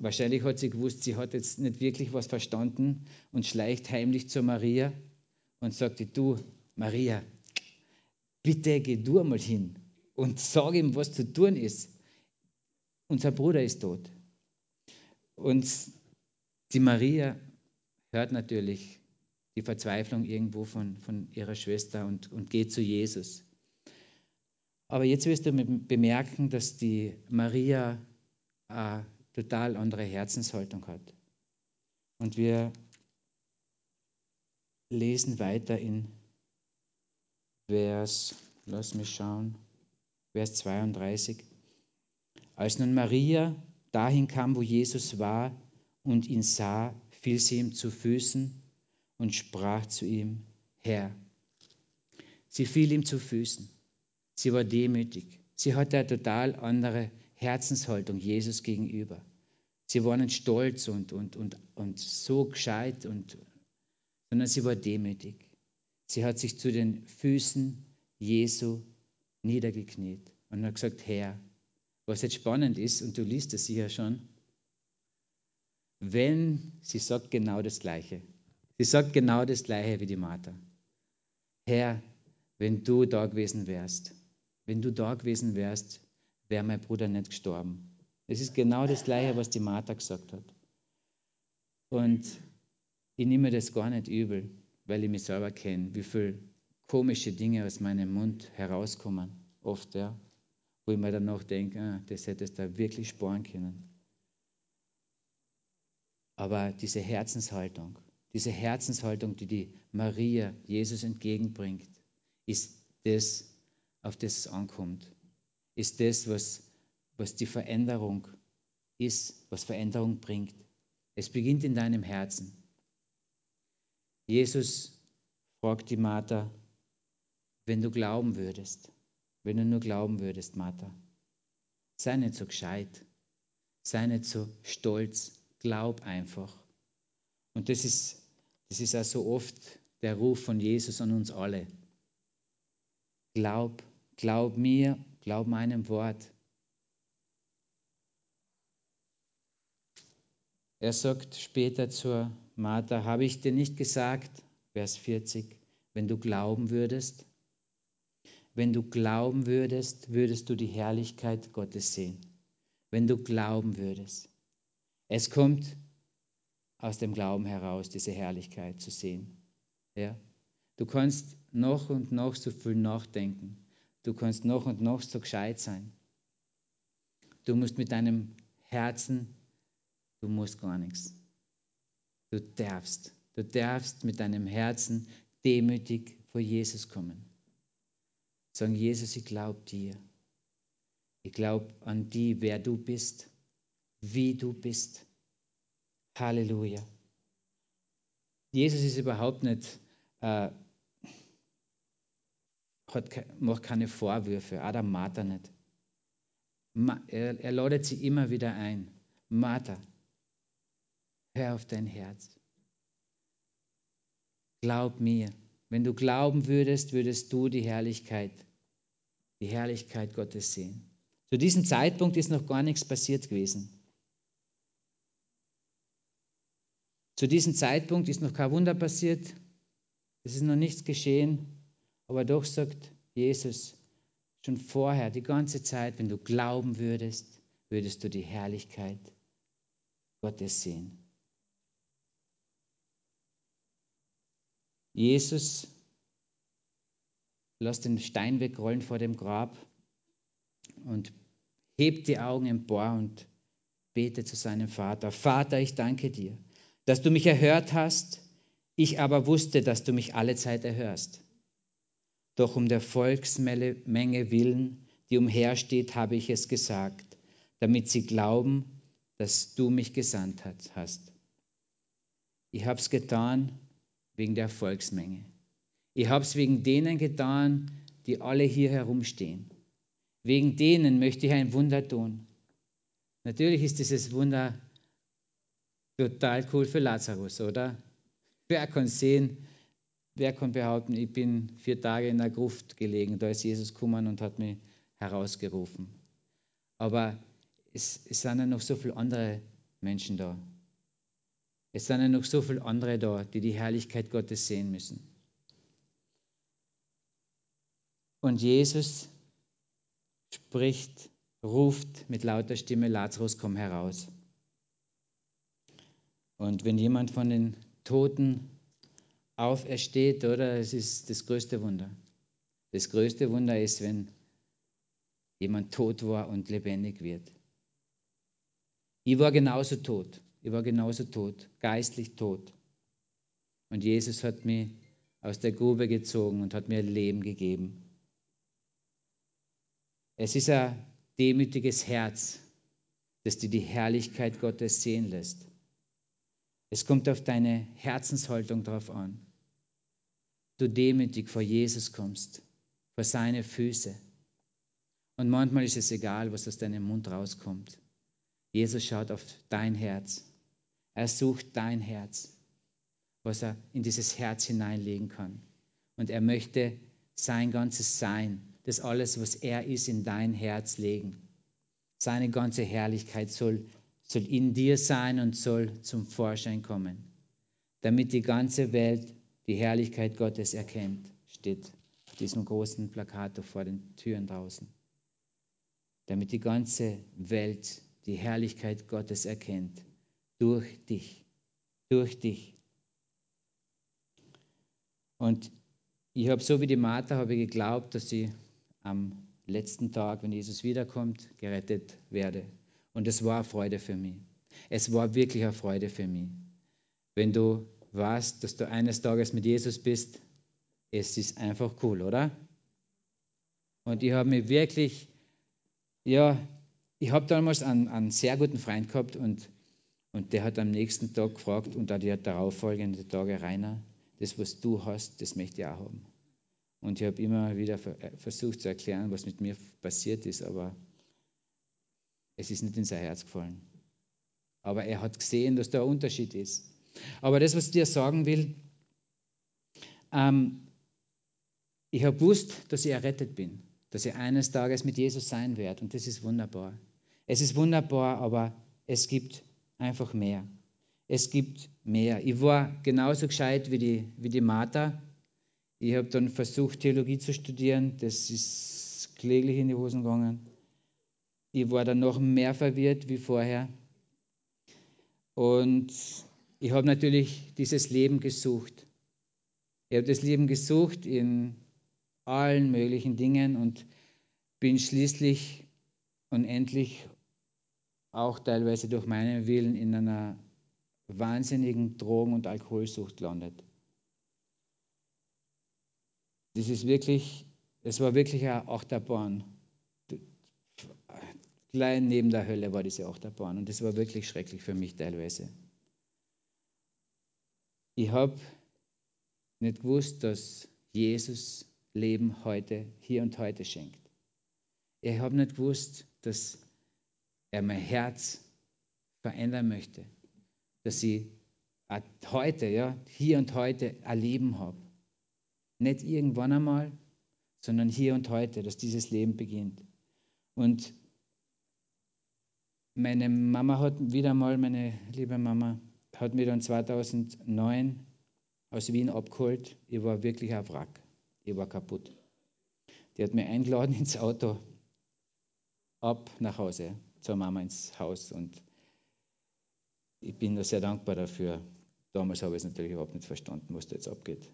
Wahrscheinlich hat sie gewusst, sie hat jetzt nicht wirklich was verstanden und schleicht heimlich zu Maria und sagt, du, Maria, bitte geh du einmal hin und sag ihm, was zu tun ist unser Bruder ist tot. Und die Maria hört natürlich die Verzweiflung irgendwo von, von ihrer Schwester und, und geht zu Jesus. Aber jetzt wirst du bemerken, dass die Maria eine total andere Herzenshaltung hat. Und wir lesen weiter in Vers, lass mich schauen, Vers 32. Als nun Maria dahin kam, wo Jesus war und ihn sah, fiel sie ihm zu Füßen und sprach zu ihm, Herr. Sie fiel ihm zu Füßen. Sie war demütig. Sie hatte eine total andere Herzenshaltung Jesus gegenüber. Sie war nicht stolz und, und, und, und so gescheit, und, sondern sie war demütig. Sie hat sich zu den Füßen Jesu niedergekniet und hat gesagt, Herr, was jetzt spannend ist, und du liest es sicher schon, wenn sie sagt genau das Gleiche. Sie sagt genau das Gleiche wie die Martha. Herr, wenn du da gewesen wärst, wenn du da gewesen wärst, wäre mein Bruder nicht gestorben. Es ist genau das Gleiche, was die Martha gesagt hat. Und ich nehme das gar nicht übel, weil ich mich selber kenne, wie viele komische Dinge aus meinem Mund herauskommen. Oft, ja wo ich mir dann noch denke, ah, das hättest du da wirklich sparen können. Aber diese Herzenshaltung, diese Herzenshaltung, die die Maria Jesus entgegenbringt, ist das, auf das es ankommt. Ist das, was, was die Veränderung ist, was Veränderung bringt. Es beginnt in deinem Herzen. Jesus fragt die Martha, wenn du glauben würdest, wenn du nur glauben würdest, Martha. Sei nicht so gescheit. Sei nicht so stolz. Glaub einfach. Und das ist, das ist auch so oft der Ruf von Jesus an uns alle. Glaub, glaub mir, glaub meinem Wort. Er sagt später zur Martha, habe ich dir nicht gesagt, Vers 40, wenn du glauben würdest, wenn du glauben würdest, würdest du die Herrlichkeit Gottes sehen. Wenn du glauben würdest. Es kommt aus dem Glauben heraus, diese Herrlichkeit zu sehen. Ja? Du kannst noch und noch so viel nachdenken. Du kannst noch und noch so gescheit sein. Du musst mit deinem Herzen, du musst gar nichts. Du darfst. Du darfst mit deinem Herzen demütig vor Jesus kommen. Sagen, Jesus, ich glaube dir. Ich glaube an die, wer du bist, wie du bist. Halleluja. Jesus ist überhaupt nicht, äh, hat, macht keine Vorwürfe, Adam Martha nicht. Er, er ladet sie immer wieder ein. Martha, hör auf dein Herz. Glaub mir. Wenn du glauben würdest, würdest du die Herrlichkeit, die Herrlichkeit Gottes sehen. Zu diesem Zeitpunkt ist noch gar nichts passiert gewesen. Zu diesem Zeitpunkt ist noch kein Wunder passiert. Es ist noch nichts geschehen. Aber doch sagt Jesus schon vorher, die ganze Zeit, wenn du glauben würdest, würdest du die Herrlichkeit Gottes sehen. Jesus lässt den Stein wegrollen vor dem Grab und hebt die Augen empor und betet zu seinem Vater. Vater, ich danke dir, dass du mich erhört hast, ich aber wusste, dass du mich alle Zeit erhörst. Doch um der Volksmenge willen, die umhersteht, habe ich es gesagt, damit sie glauben, dass du mich gesandt hast. Ich habe es getan wegen der Volksmenge. Ich habe es wegen denen getan, die alle hier herumstehen. Wegen denen möchte ich ein Wunder tun. Natürlich ist dieses Wunder total cool für Lazarus, oder? Wer kann sehen, wer kann behaupten, ich bin vier Tage in der Gruft gelegen, da ist Jesus gekommen und hat mich herausgerufen. Aber es, es sind ja noch so viele andere Menschen da. Es sind ja noch so viele andere da, die die Herrlichkeit Gottes sehen müssen. Und Jesus spricht, ruft mit lauter Stimme, Lazarus, komm heraus. Und wenn jemand von den Toten aufersteht, oder? Es ist das größte Wunder. Das größte Wunder ist, wenn jemand tot war und lebendig wird. Ich war genauso tot. Ich war genauso tot, geistlich tot. Und Jesus hat mich aus der Grube gezogen und hat mir Leben gegeben. Es ist ein demütiges Herz, das dir die Herrlichkeit Gottes sehen lässt. Es kommt auf deine Herzenshaltung drauf an. Du demütig vor Jesus kommst, vor seine Füße. Und manchmal ist es egal, was aus deinem Mund rauskommt. Jesus schaut auf dein Herz. Er sucht dein Herz, was er in dieses Herz hineinlegen kann. Und er möchte sein ganzes Sein, das alles, was er ist, in dein Herz legen. Seine ganze Herrlichkeit soll soll in dir sein und soll zum Vorschein kommen, damit die ganze Welt die Herrlichkeit Gottes erkennt, steht auf diesem großen Plakat vor den Türen draußen. Damit die ganze Welt die Herrlichkeit Gottes erkennt, durch dich, durch dich. Und ich habe so wie die Martha habe geglaubt, dass sie am letzten Tag, wenn Jesus wiederkommt, gerettet werde. Und es war eine Freude für mich. Es war wirklich eine Freude für mich. Wenn du weißt, dass du eines Tages mit Jesus bist, es ist einfach cool, oder? Und ich habe mich wirklich, ja, ich habe damals einen, einen, sehr guten Freund gehabt und, und der hat am nächsten Tag gefragt und auch die darauffolgenden Tage, Rainer, das, was du hast, das möchte ich auch haben. Und ich habe immer wieder äh, versucht zu erklären, was mit mir passiert ist, aber es ist nicht in sein Herz gefallen. Aber er hat gesehen, dass da ein Unterschied ist. Aber das, was ich dir sagen will, ähm, ich habe gewusst, dass ich errettet bin, dass ich eines Tages mit Jesus sein werde. Und das ist wunderbar. Es ist wunderbar, aber es gibt einfach mehr. Es gibt mehr. Ich war genauso gescheit wie die, wie die Martha. Ich habe dann versucht, Theologie zu studieren. Das ist kläglich in die Hosen gegangen. Ich war dann noch mehr verwirrt wie vorher. Und ich habe natürlich dieses Leben gesucht. Ich habe das Leben gesucht in allen möglichen Dingen und bin schließlich und endlich auch teilweise durch meinen Willen in einer wahnsinnigen Drogen- und Alkoholsucht gelandet. Das ist wirklich, es war wirklich eine Achterbahn Klein neben der Hölle war diese Achterbahn und das war wirklich schrecklich für mich teilweise. Ich habe nicht gewusst, dass Jesus Leben heute, hier und heute schenkt. Ich habe nicht gewusst, dass er mein Herz verändern möchte, dass ich heute, ja, hier und heute ein Leben habe. Nicht irgendwann einmal, sondern hier und heute, dass dieses Leben beginnt. Und meine Mama hat wieder mal, meine liebe Mama, hat mich dann 2009 aus Wien abgeholt. Ich war wirklich ein Wrack. Ich war kaputt. Die hat mich eingeladen ins Auto, ab nach Hause, zur Mama ins Haus. Und ich bin da sehr dankbar dafür. Damals habe ich es natürlich überhaupt nicht verstanden, was da jetzt abgeht.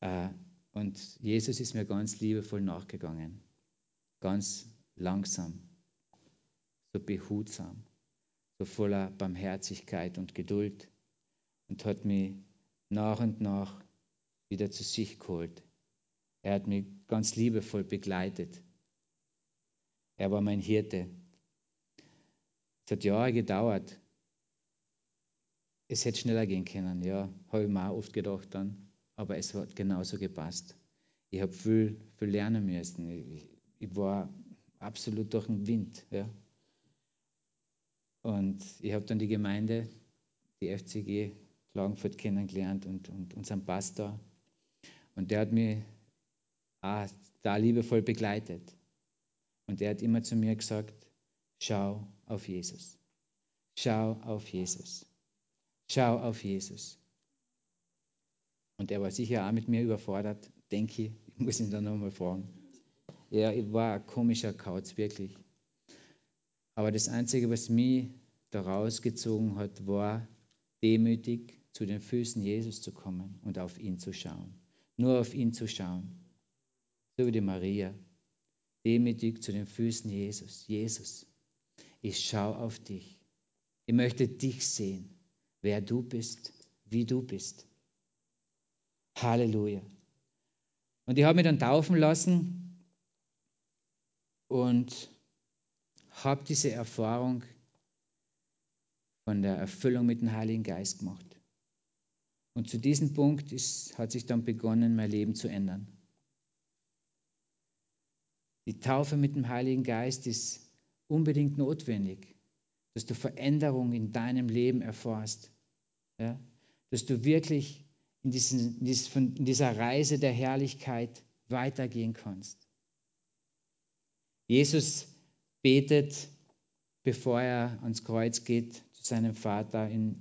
Äh, und Jesus ist mir ganz liebevoll nachgegangen. Ganz langsam, so behutsam, so voller Barmherzigkeit und Geduld und hat mich nach und nach wieder zu sich geholt. Er hat mich ganz liebevoll begleitet. Er war mein Hirte. Es hat Jahre gedauert. Es hätte schneller gehen können, ja, habe ich mir auch oft gedacht dann, aber es hat genauso gepasst. Ich habe viel, viel lernen müssen. Ich, ich war absolut durch den Wind. Ja. Und ich habe dann die Gemeinde, die FCG Klagenfurt kennengelernt und, und unseren Pastor. Und der hat mich auch da liebevoll begleitet. Und er hat immer zu mir gesagt, schau auf Jesus. Schau auf Jesus. Schau auf Jesus. Und er war sicher auch mit mir überfordert, denke ich. Ich muss ihn dann nochmal fragen. Ich war ein komischer Kauz, wirklich. Aber das Einzige, was mich da rausgezogen hat, war demütig zu den Füßen Jesus zu kommen und auf ihn zu schauen. Nur auf ihn zu schauen. So wie die Maria. Demütig zu den Füßen Jesus. Jesus, ich schaue auf dich. Ich möchte dich sehen, wer du bist, wie du bist. Halleluja. Und ich habe mich dann taufen lassen und habe diese Erfahrung von der Erfüllung mit dem Heiligen Geist gemacht. Und zu diesem Punkt ist, hat sich dann begonnen, mein Leben zu ändern. Die Taufe mit dem Heiligen Geist ist unbedingt notwendig, dass du Veränderung in deinem Leben erfährst. Ja? Dass du wirklich in, diesen, in dieser Reise der Herrlichkeit weitergehen kannst. Jesus betet, bevor er ans Kreuz geht, seinem Vater in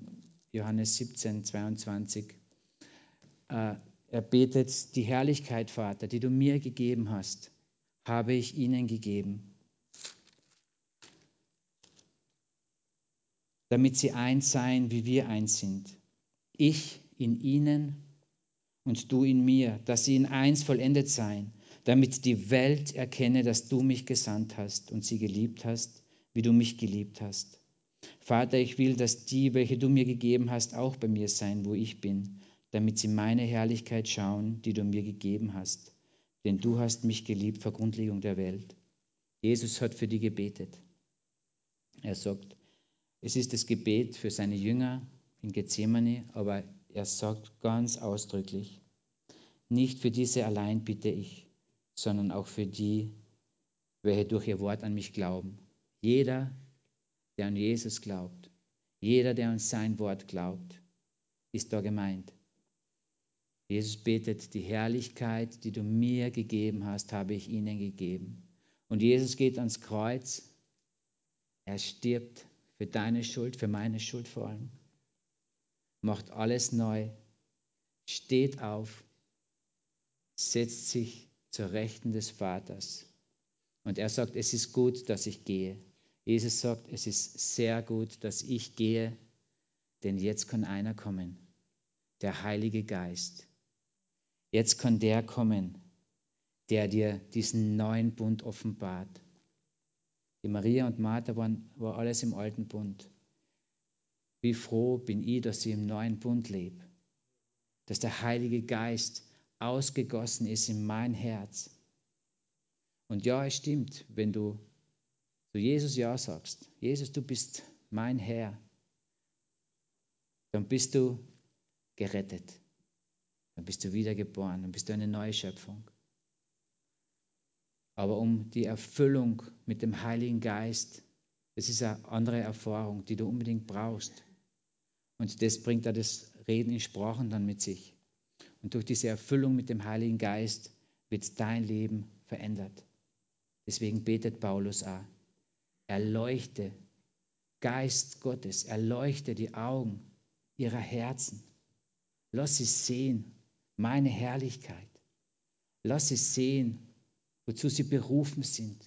Johannes 17, 22. Äh, er betet, die Herrlichkeit, Vater, die du mir gegeben hast, habe ich ihnen gegeben, damit sie eins seien, wie wir eins sind. Ich in ihnen und du in mir, dass sie in eins vollendet seien, damit die Welt erkenne, dass du mich gesandt hast und sie geliebt hast, wie du mich geliebt hast. Vater, ich will, dass die, welche du mir gegeben hast, auch bei mir sein, wo ich bin, damit sie meine Herrlichkeit schauen, die du mir gegeben hast. Denn du hast mich geliebt vor Grundlegung der Welt. Jesus hat für die gebetet. Er sagt, es ist das Gebet für seine Jünger in Gethsemane, aber er sagt ganz ausdrücklich, nicht für diese allein bitte ich, sondern auch für die, welche durch ihr Wort an mich glauben. Jeder, der an Jesus glaubt, jeder, der an sein Wort glaubt, ist da gemeint. Jesus betet, die Herrlichkeit, die du mir gegeben hast, habe ich ihnen gegeben. Und Jesus geht ans Kreuz. Er stirbt für deine Schuld, für meine Schuld vor allem. Macht alles neu, steht auf, setzt sich zur Rechten des Vaters. Und er sagt, es ist gut, dass ich gehe. Jesus sagt, es ist sehr gut, dass ich gehe, denn jetzt kann einer kommen, der Heilige Geist. Jetzt kann der kommen, der dir diesen neuen Bund offenbart. Die Maria und Martha waren war alles im alten Bund. Wie froh bin ich, dass ich im neuen Bund lebe, dass der Heilige Geist ausgegossen ist in mein Herz. Und ja, es stimmt, wenn du du Jesus Ja sagst, Jesus, du bist mein Herr, dann bist du gerettet. Dann bist du wiedergeboren, dann bist du eine neue Schöpfung. Aber um die Erfüllung mit dem Heiligen Geist, das ist eine andere Erfahrung, die du unbedingt brauchst. Und das bringt da das Reden in Sprachen dann mit sich. Und durch diese Erfüllung mit dem Heiligen Geist wird dein Leben verändert. Deswegen betet Paulus auch. Erleuchte, Geist Gottes, erleuchte die Augen ihrer Herzen. Lass sie sehen, meine Herrlichkeit. Lass sie sehen, wozu sie berufen sind.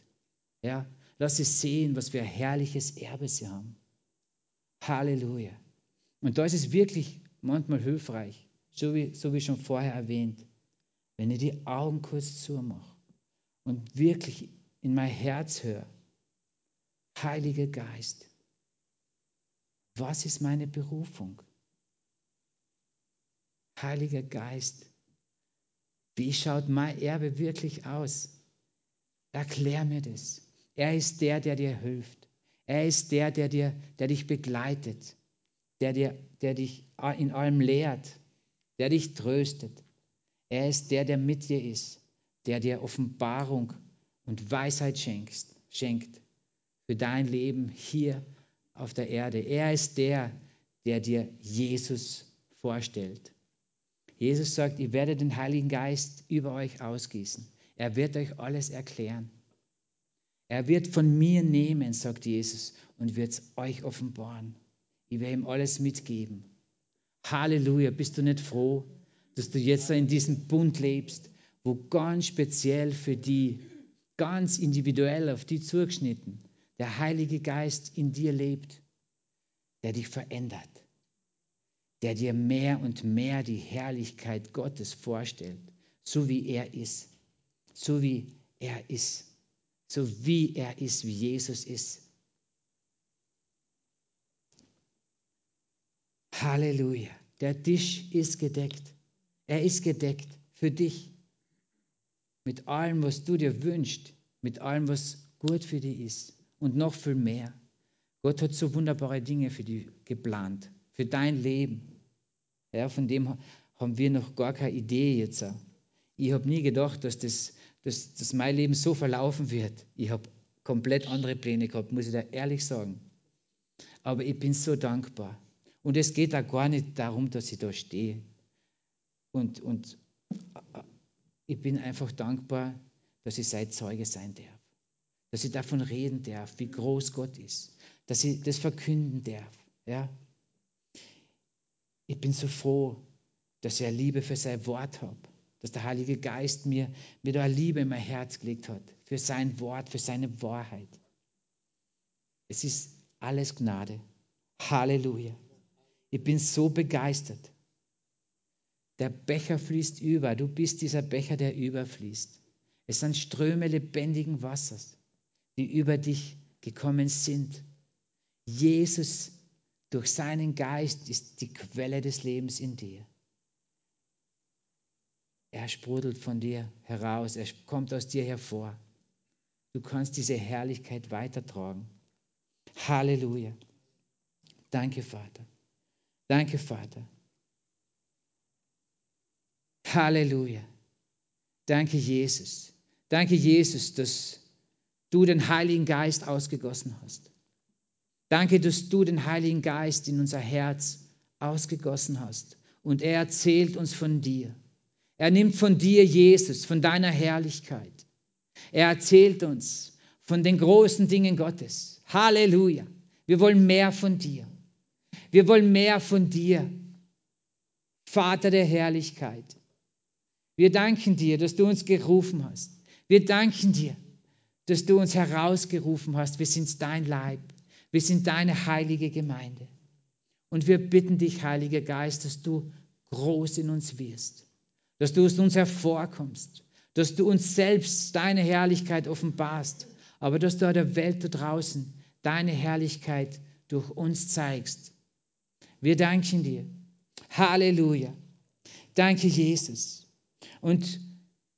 Ja, lass sie sehen, was für ein herrliches Erbe sie haben. Halleluja. Und da ist es wirklich manchmal hilfreich, so wie, so wie schon vorher erwähnt, wenn ich die Augen kurz zumache und wirklich in mein Herz höre, Heiliger Geist, was ist meine Berufung? Heiliger Geist, wie schaut mein Erbe wirklich aus? Erklär mir das. Er ist der, der dir hilft. Er ist der, der, dir, der dich begleitet, der, dir, der dich in allem lehrt, der dich tröstet. Er ist der, der mit dir ist, der dir Offenbarung und Weisheit schenkt, schenkt für dein Leben hier auf der Erde. Er ist der, der dir Jesus vorstellt. Jesus sagt, ihr werdet den Heiligen Geist über euch ausgießen. Er wird euch alles erklären. Er wird von mir nehmen, sagt Jesus, und wird es euch offenbaren. Ich werde ihm alles mitgeben. Halleluja, bist du nicht froh, dass du jetzt in diesem Bund lebst, wo ganz speziell für die, ganz individuell auf die zugeschnitten, der Heilige Geist in dir lebt, der dich verändert, der dir mehr und mehr die Herrlichkeit Gottes vorstellt, so wie er ist, so wie er ist, so wie er ist, wie Jesus ist. Halleluja. Der Tisch ist gedeckt. Er ist gedeckt für dich. Mit allem, was du dir wünschst, mit allem, was gut für dich ist und noch viel mehr. Gott hat so wunderbare Dinge für dich geplant, für dein Leben. Ja, von dem haben wir noch gar keine Idee jetzt. Ich habe nie gedacht, dass, das, dass, dass mein Leben so verlaufen wird. Ich habe komplett andere Pläne gehabt, muss ich da ehrlich sagen. Aber ich bin so dankbar. Und es geht da gar nicht darum, dass ich da stehe. Und, und ich bin einfach dankbar, dass ich sein Zeuge sein darf. Dass ich davon reden darf, wie groß Gott ist. Dass ich das verkünden darf. Ja? Ich bin so froh, dass ich eine Liebe für sein Wort habe. Dass der Heilige Geist mir, mir da eine Liebe in mein Herz gelegt hat. Für sein Wort, für seine Wahrheit. Es ist alles Gnade. Halleluja. Ich bin so begeistert. Der Becher fließt über. Du bist dieser Becher, der überfließt. Es sind Ströme lebendigen Wassers, die über dich gekommen sind. Jesus durch seinen Geist ist die Quelle des Lebens in dir. Er sprudelt von dir heraus, er kommt aus dir hervor. Du kannst diese Herrlichkeit weitertragen. Halleluja. Danke, Vater. Danke, Vater. Halleluja. Danke, Jesus. Danke, Jesus, dass du den Heiligen Geist ausgegossen hast. Danke, dass du den Heiligen Geist in unser Herz ausgegossen hast. Und er erzählt uns von dir. Er nimmt von dir, Jesus, von deiner Herrlichkeit. Er erzählt uns von den großen Dingen Gottes. Halleluja. Wir wollen mehr von dir. Wir wollen mehr von dir, Vater der Herrlichkeit. Wir danken dir, dass du uns gerufen hast. Wir danken dir, dass du uns herausgerufen hast. Wir sind dein Leib. Wir sind deine heilige Gemeinde. Und wir bitten dich, Heiliger Geist, dass du groß in uns wirst, dass du aus uns hervorkommst, dass du uns selbst deine Herrlichkeit offenbarst, aber dass du der Welt da draußen deine Herrlichkeit durch uns zeigst. Wir danken dir. Halleluja. Danke, Jesus. Und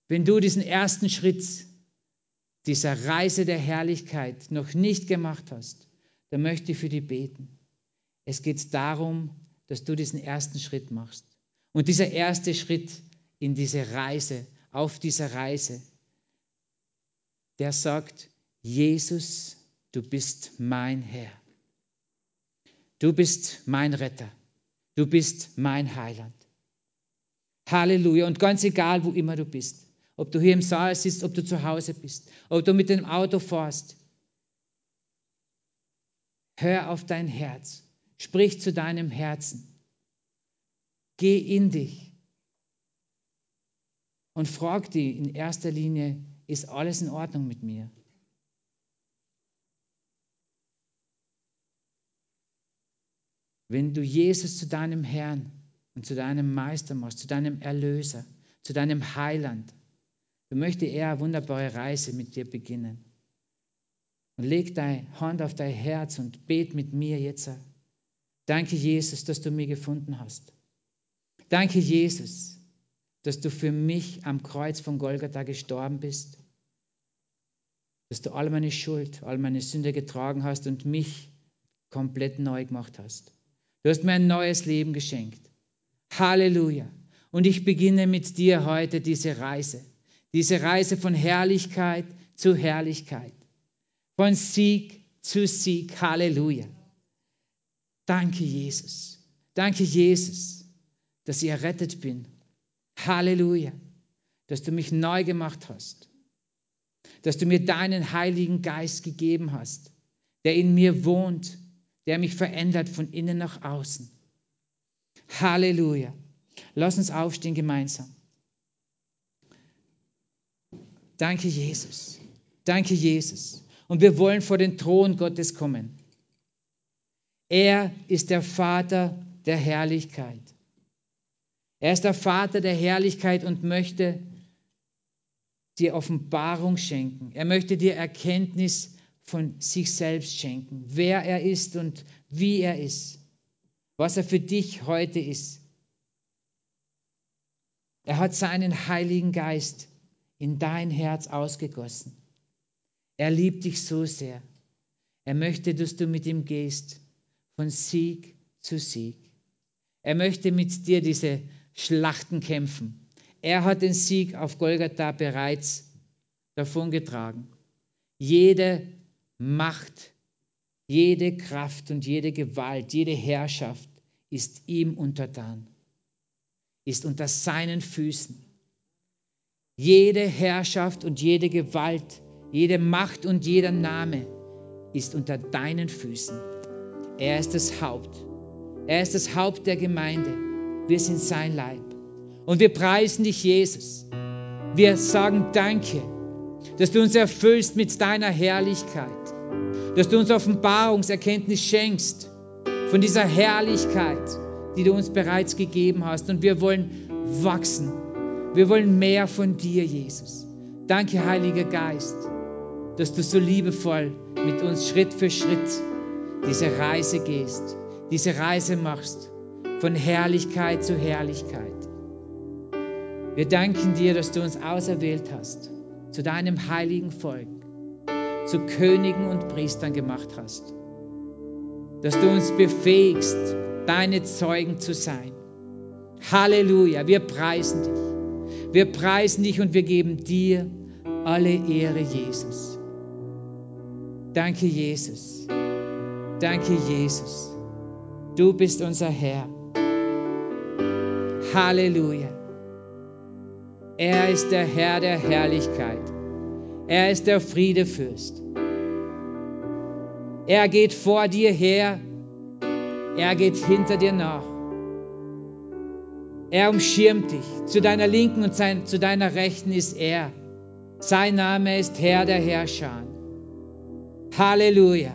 wenn du diesen ersten Schritt dieser Reise der Herrlichkeit noch nicht gemacht hast, dann möchte ich für dich beten. Es geht darum, dass du diesen ersten Schritt machst. Und dieser erste Schritt in diese Reise, auf dieser Reise, der sagt, Jesus, du bist mein Herr. Du bist mein Retter. Du bist mein Heiland. Halleluja. Und ganz egal, wo immer du bist, ob du hier im Saal sitzt, ob du zu Hause bist, ob du mit dem Auto fährst, hör auf dein Herz. Sprich zu deinem Herzen. Geh in dich und frag dich in erster Linie, ist alles in Ordnung mit mir? Wenn du Jesus zu deinem Herrn und zu deinem Meister machst, zu deinem Erlöser, zu deinem Heiland, dann möchte er eine wunderbare Reise mit dir beginnen. Und leg deine Hand auf dein Herz und bet mit mir jetzt. Danke, Jesus, dass du mich gefunden hast. Danke, Jesus, dass du für mich am Kreuz von Golgatha gestorben bist. Dass du all meine Schuld, all meine Sünde getragen hast und mich komplett neu gemacht hast. Du hast mir ein neues Leben geschenkt. Halleluja. Und ich beginne mit dir heute diese Reise. Diese Reise von Herrlichkeit zu Herrlichkeit. Von Sieg zu Sieg. Halleluja. Danke, Jesus. Danke, Jesus, dass ich errettet bin. Halleluja. Dass du mich neu gemacht hast. Dass du mir deinen Heiligen Geist gegeben hast, der in mir wohnt der mich verändert von innen nach außen. Halleluja. Lass uns aufstehen gemeinsam. Danke, Jesus. Danke, Jesus. Und wir wollen vor den Thron Gottes kommen. Er ist der Vater der Herrlichkeit. Er ist der Vater der Herrlichkeit und möchte dir Offenbarung schenken. Er möchte dir Erkenntnis von sich selbst schenken, wer er ist und wie er ist, was er für dich heute ist. Er hat seinen Heiligen Geist in dein Herz ausgegossen. Er liebt dich so sehr. Er möchte, dass du mit ihm gehst, von Sieg zu Sieg. Er möchte mit dir diese Schlachten kämpfen. Er hat den Sieg auf Golgatha bereits davongetragen. Jede Macht, jede Kraft und jede Gewalt, jede Herrschaft ist ihm untertan, ist unter seinen Füßen. Jede Herrschaft und jede Gewalt, jede Macht und jeder Name ist unter deinen Füßen. Er ist das Haupt. Er ist das Haupt der Gemeinde. Wir sind sein Leib. Und wir preisen dich, Jesus. Wir sagen Danke dass du uns erfüllst mit deiner Herrlichkeit, dass du uns Offenbarungserkenntnis schenkst von dieser Herrlichkeit, die du uns bereits gegeben hast. Und wir wollen wachsen. Wir wollen mehr von dir, Jesus. Danke, Heiliger Geist, dass du so liebevoll mit uns Schritt für Schritt diese Reise gehst, diese Reise machst von Herrlichkeit zu Herrlichkeit. Wir danken dir, dass du uns auserwählt hast zu deinem heiligen Volk, zu Königen und Priestern gemacht hast. Dass du uns befähigst, deine Zeugen zu sein. Halleluja, wir preisen dich. Wir preisen dich und wir geben dir alle Ehre, Jesus. Danke, Jesus. Danke, Jesus. Du bist unser Herr. Halleluja. Er ist der Herr der Herrlichkeit. Er ist der Friedefürst. Er geht vor dir her. Er geht hinter dir nach. Er umschirmt dich. Zu deiner Linken und sein, zu deiner Rechten ist er. Sein Name ist Herr der Herrscher. Halleluja.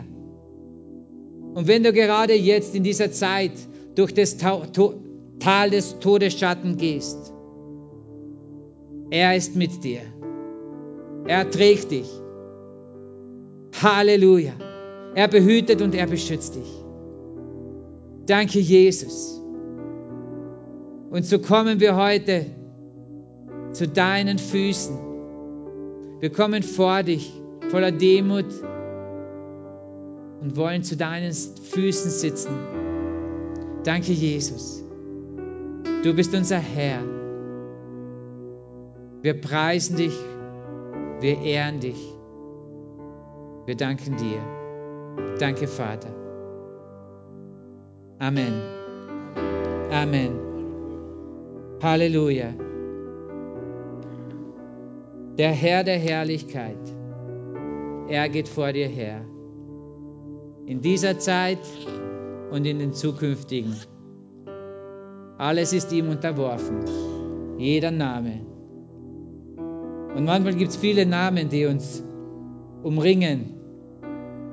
Und wenn du gerade jetzt in dieser Zeit durch das Tal des Todesschatten gehst, er ist mit dir. Er trägt dich. Halleluja. Er behütet und er beschützt dich. Danke, Jesus. Und so kommen wir heute zu deinen Füßen. Wir kommen vor dich voller Demut und wollen zu deinen Füßen sitzen. Danke, Jesus. Du bist unser Herr. Wir preisen dich, wir ehren dich. Wir danken dir. Danke, Vater. Amen. Amen. Halleluja. Der Herr der Herrlichkeit, er geht vor dir her. In dieser Zeit und in den zukünftigen. Alles ist ihm unterworfen. Jeder Name. Und manchmal gibt es viele Namen, die uns umringen,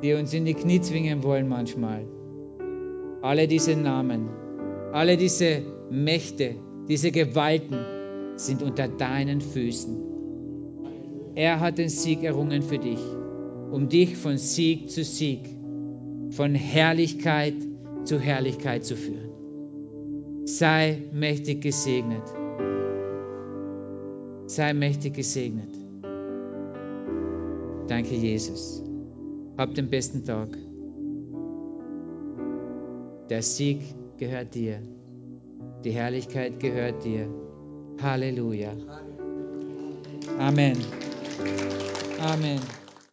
die uns in die Knie zwingen wollen manchmal. Alle diese Namen, alle diese Mächte, diese Gewalten sind unter deinen Füßen. Er hat den Sieg errungen für dich, um dich von Sieg zu Sieg, von Herrlichkeit zu Herrlichkeit zu führen. Sei mächtig gesegnet. Sei mächtig gesegnet. Danke, Jesus. Hab den besten Tag. Der Sieg gehört dir. Die Herrlichkeit gehört dir. Halleluja. Amen. Amen.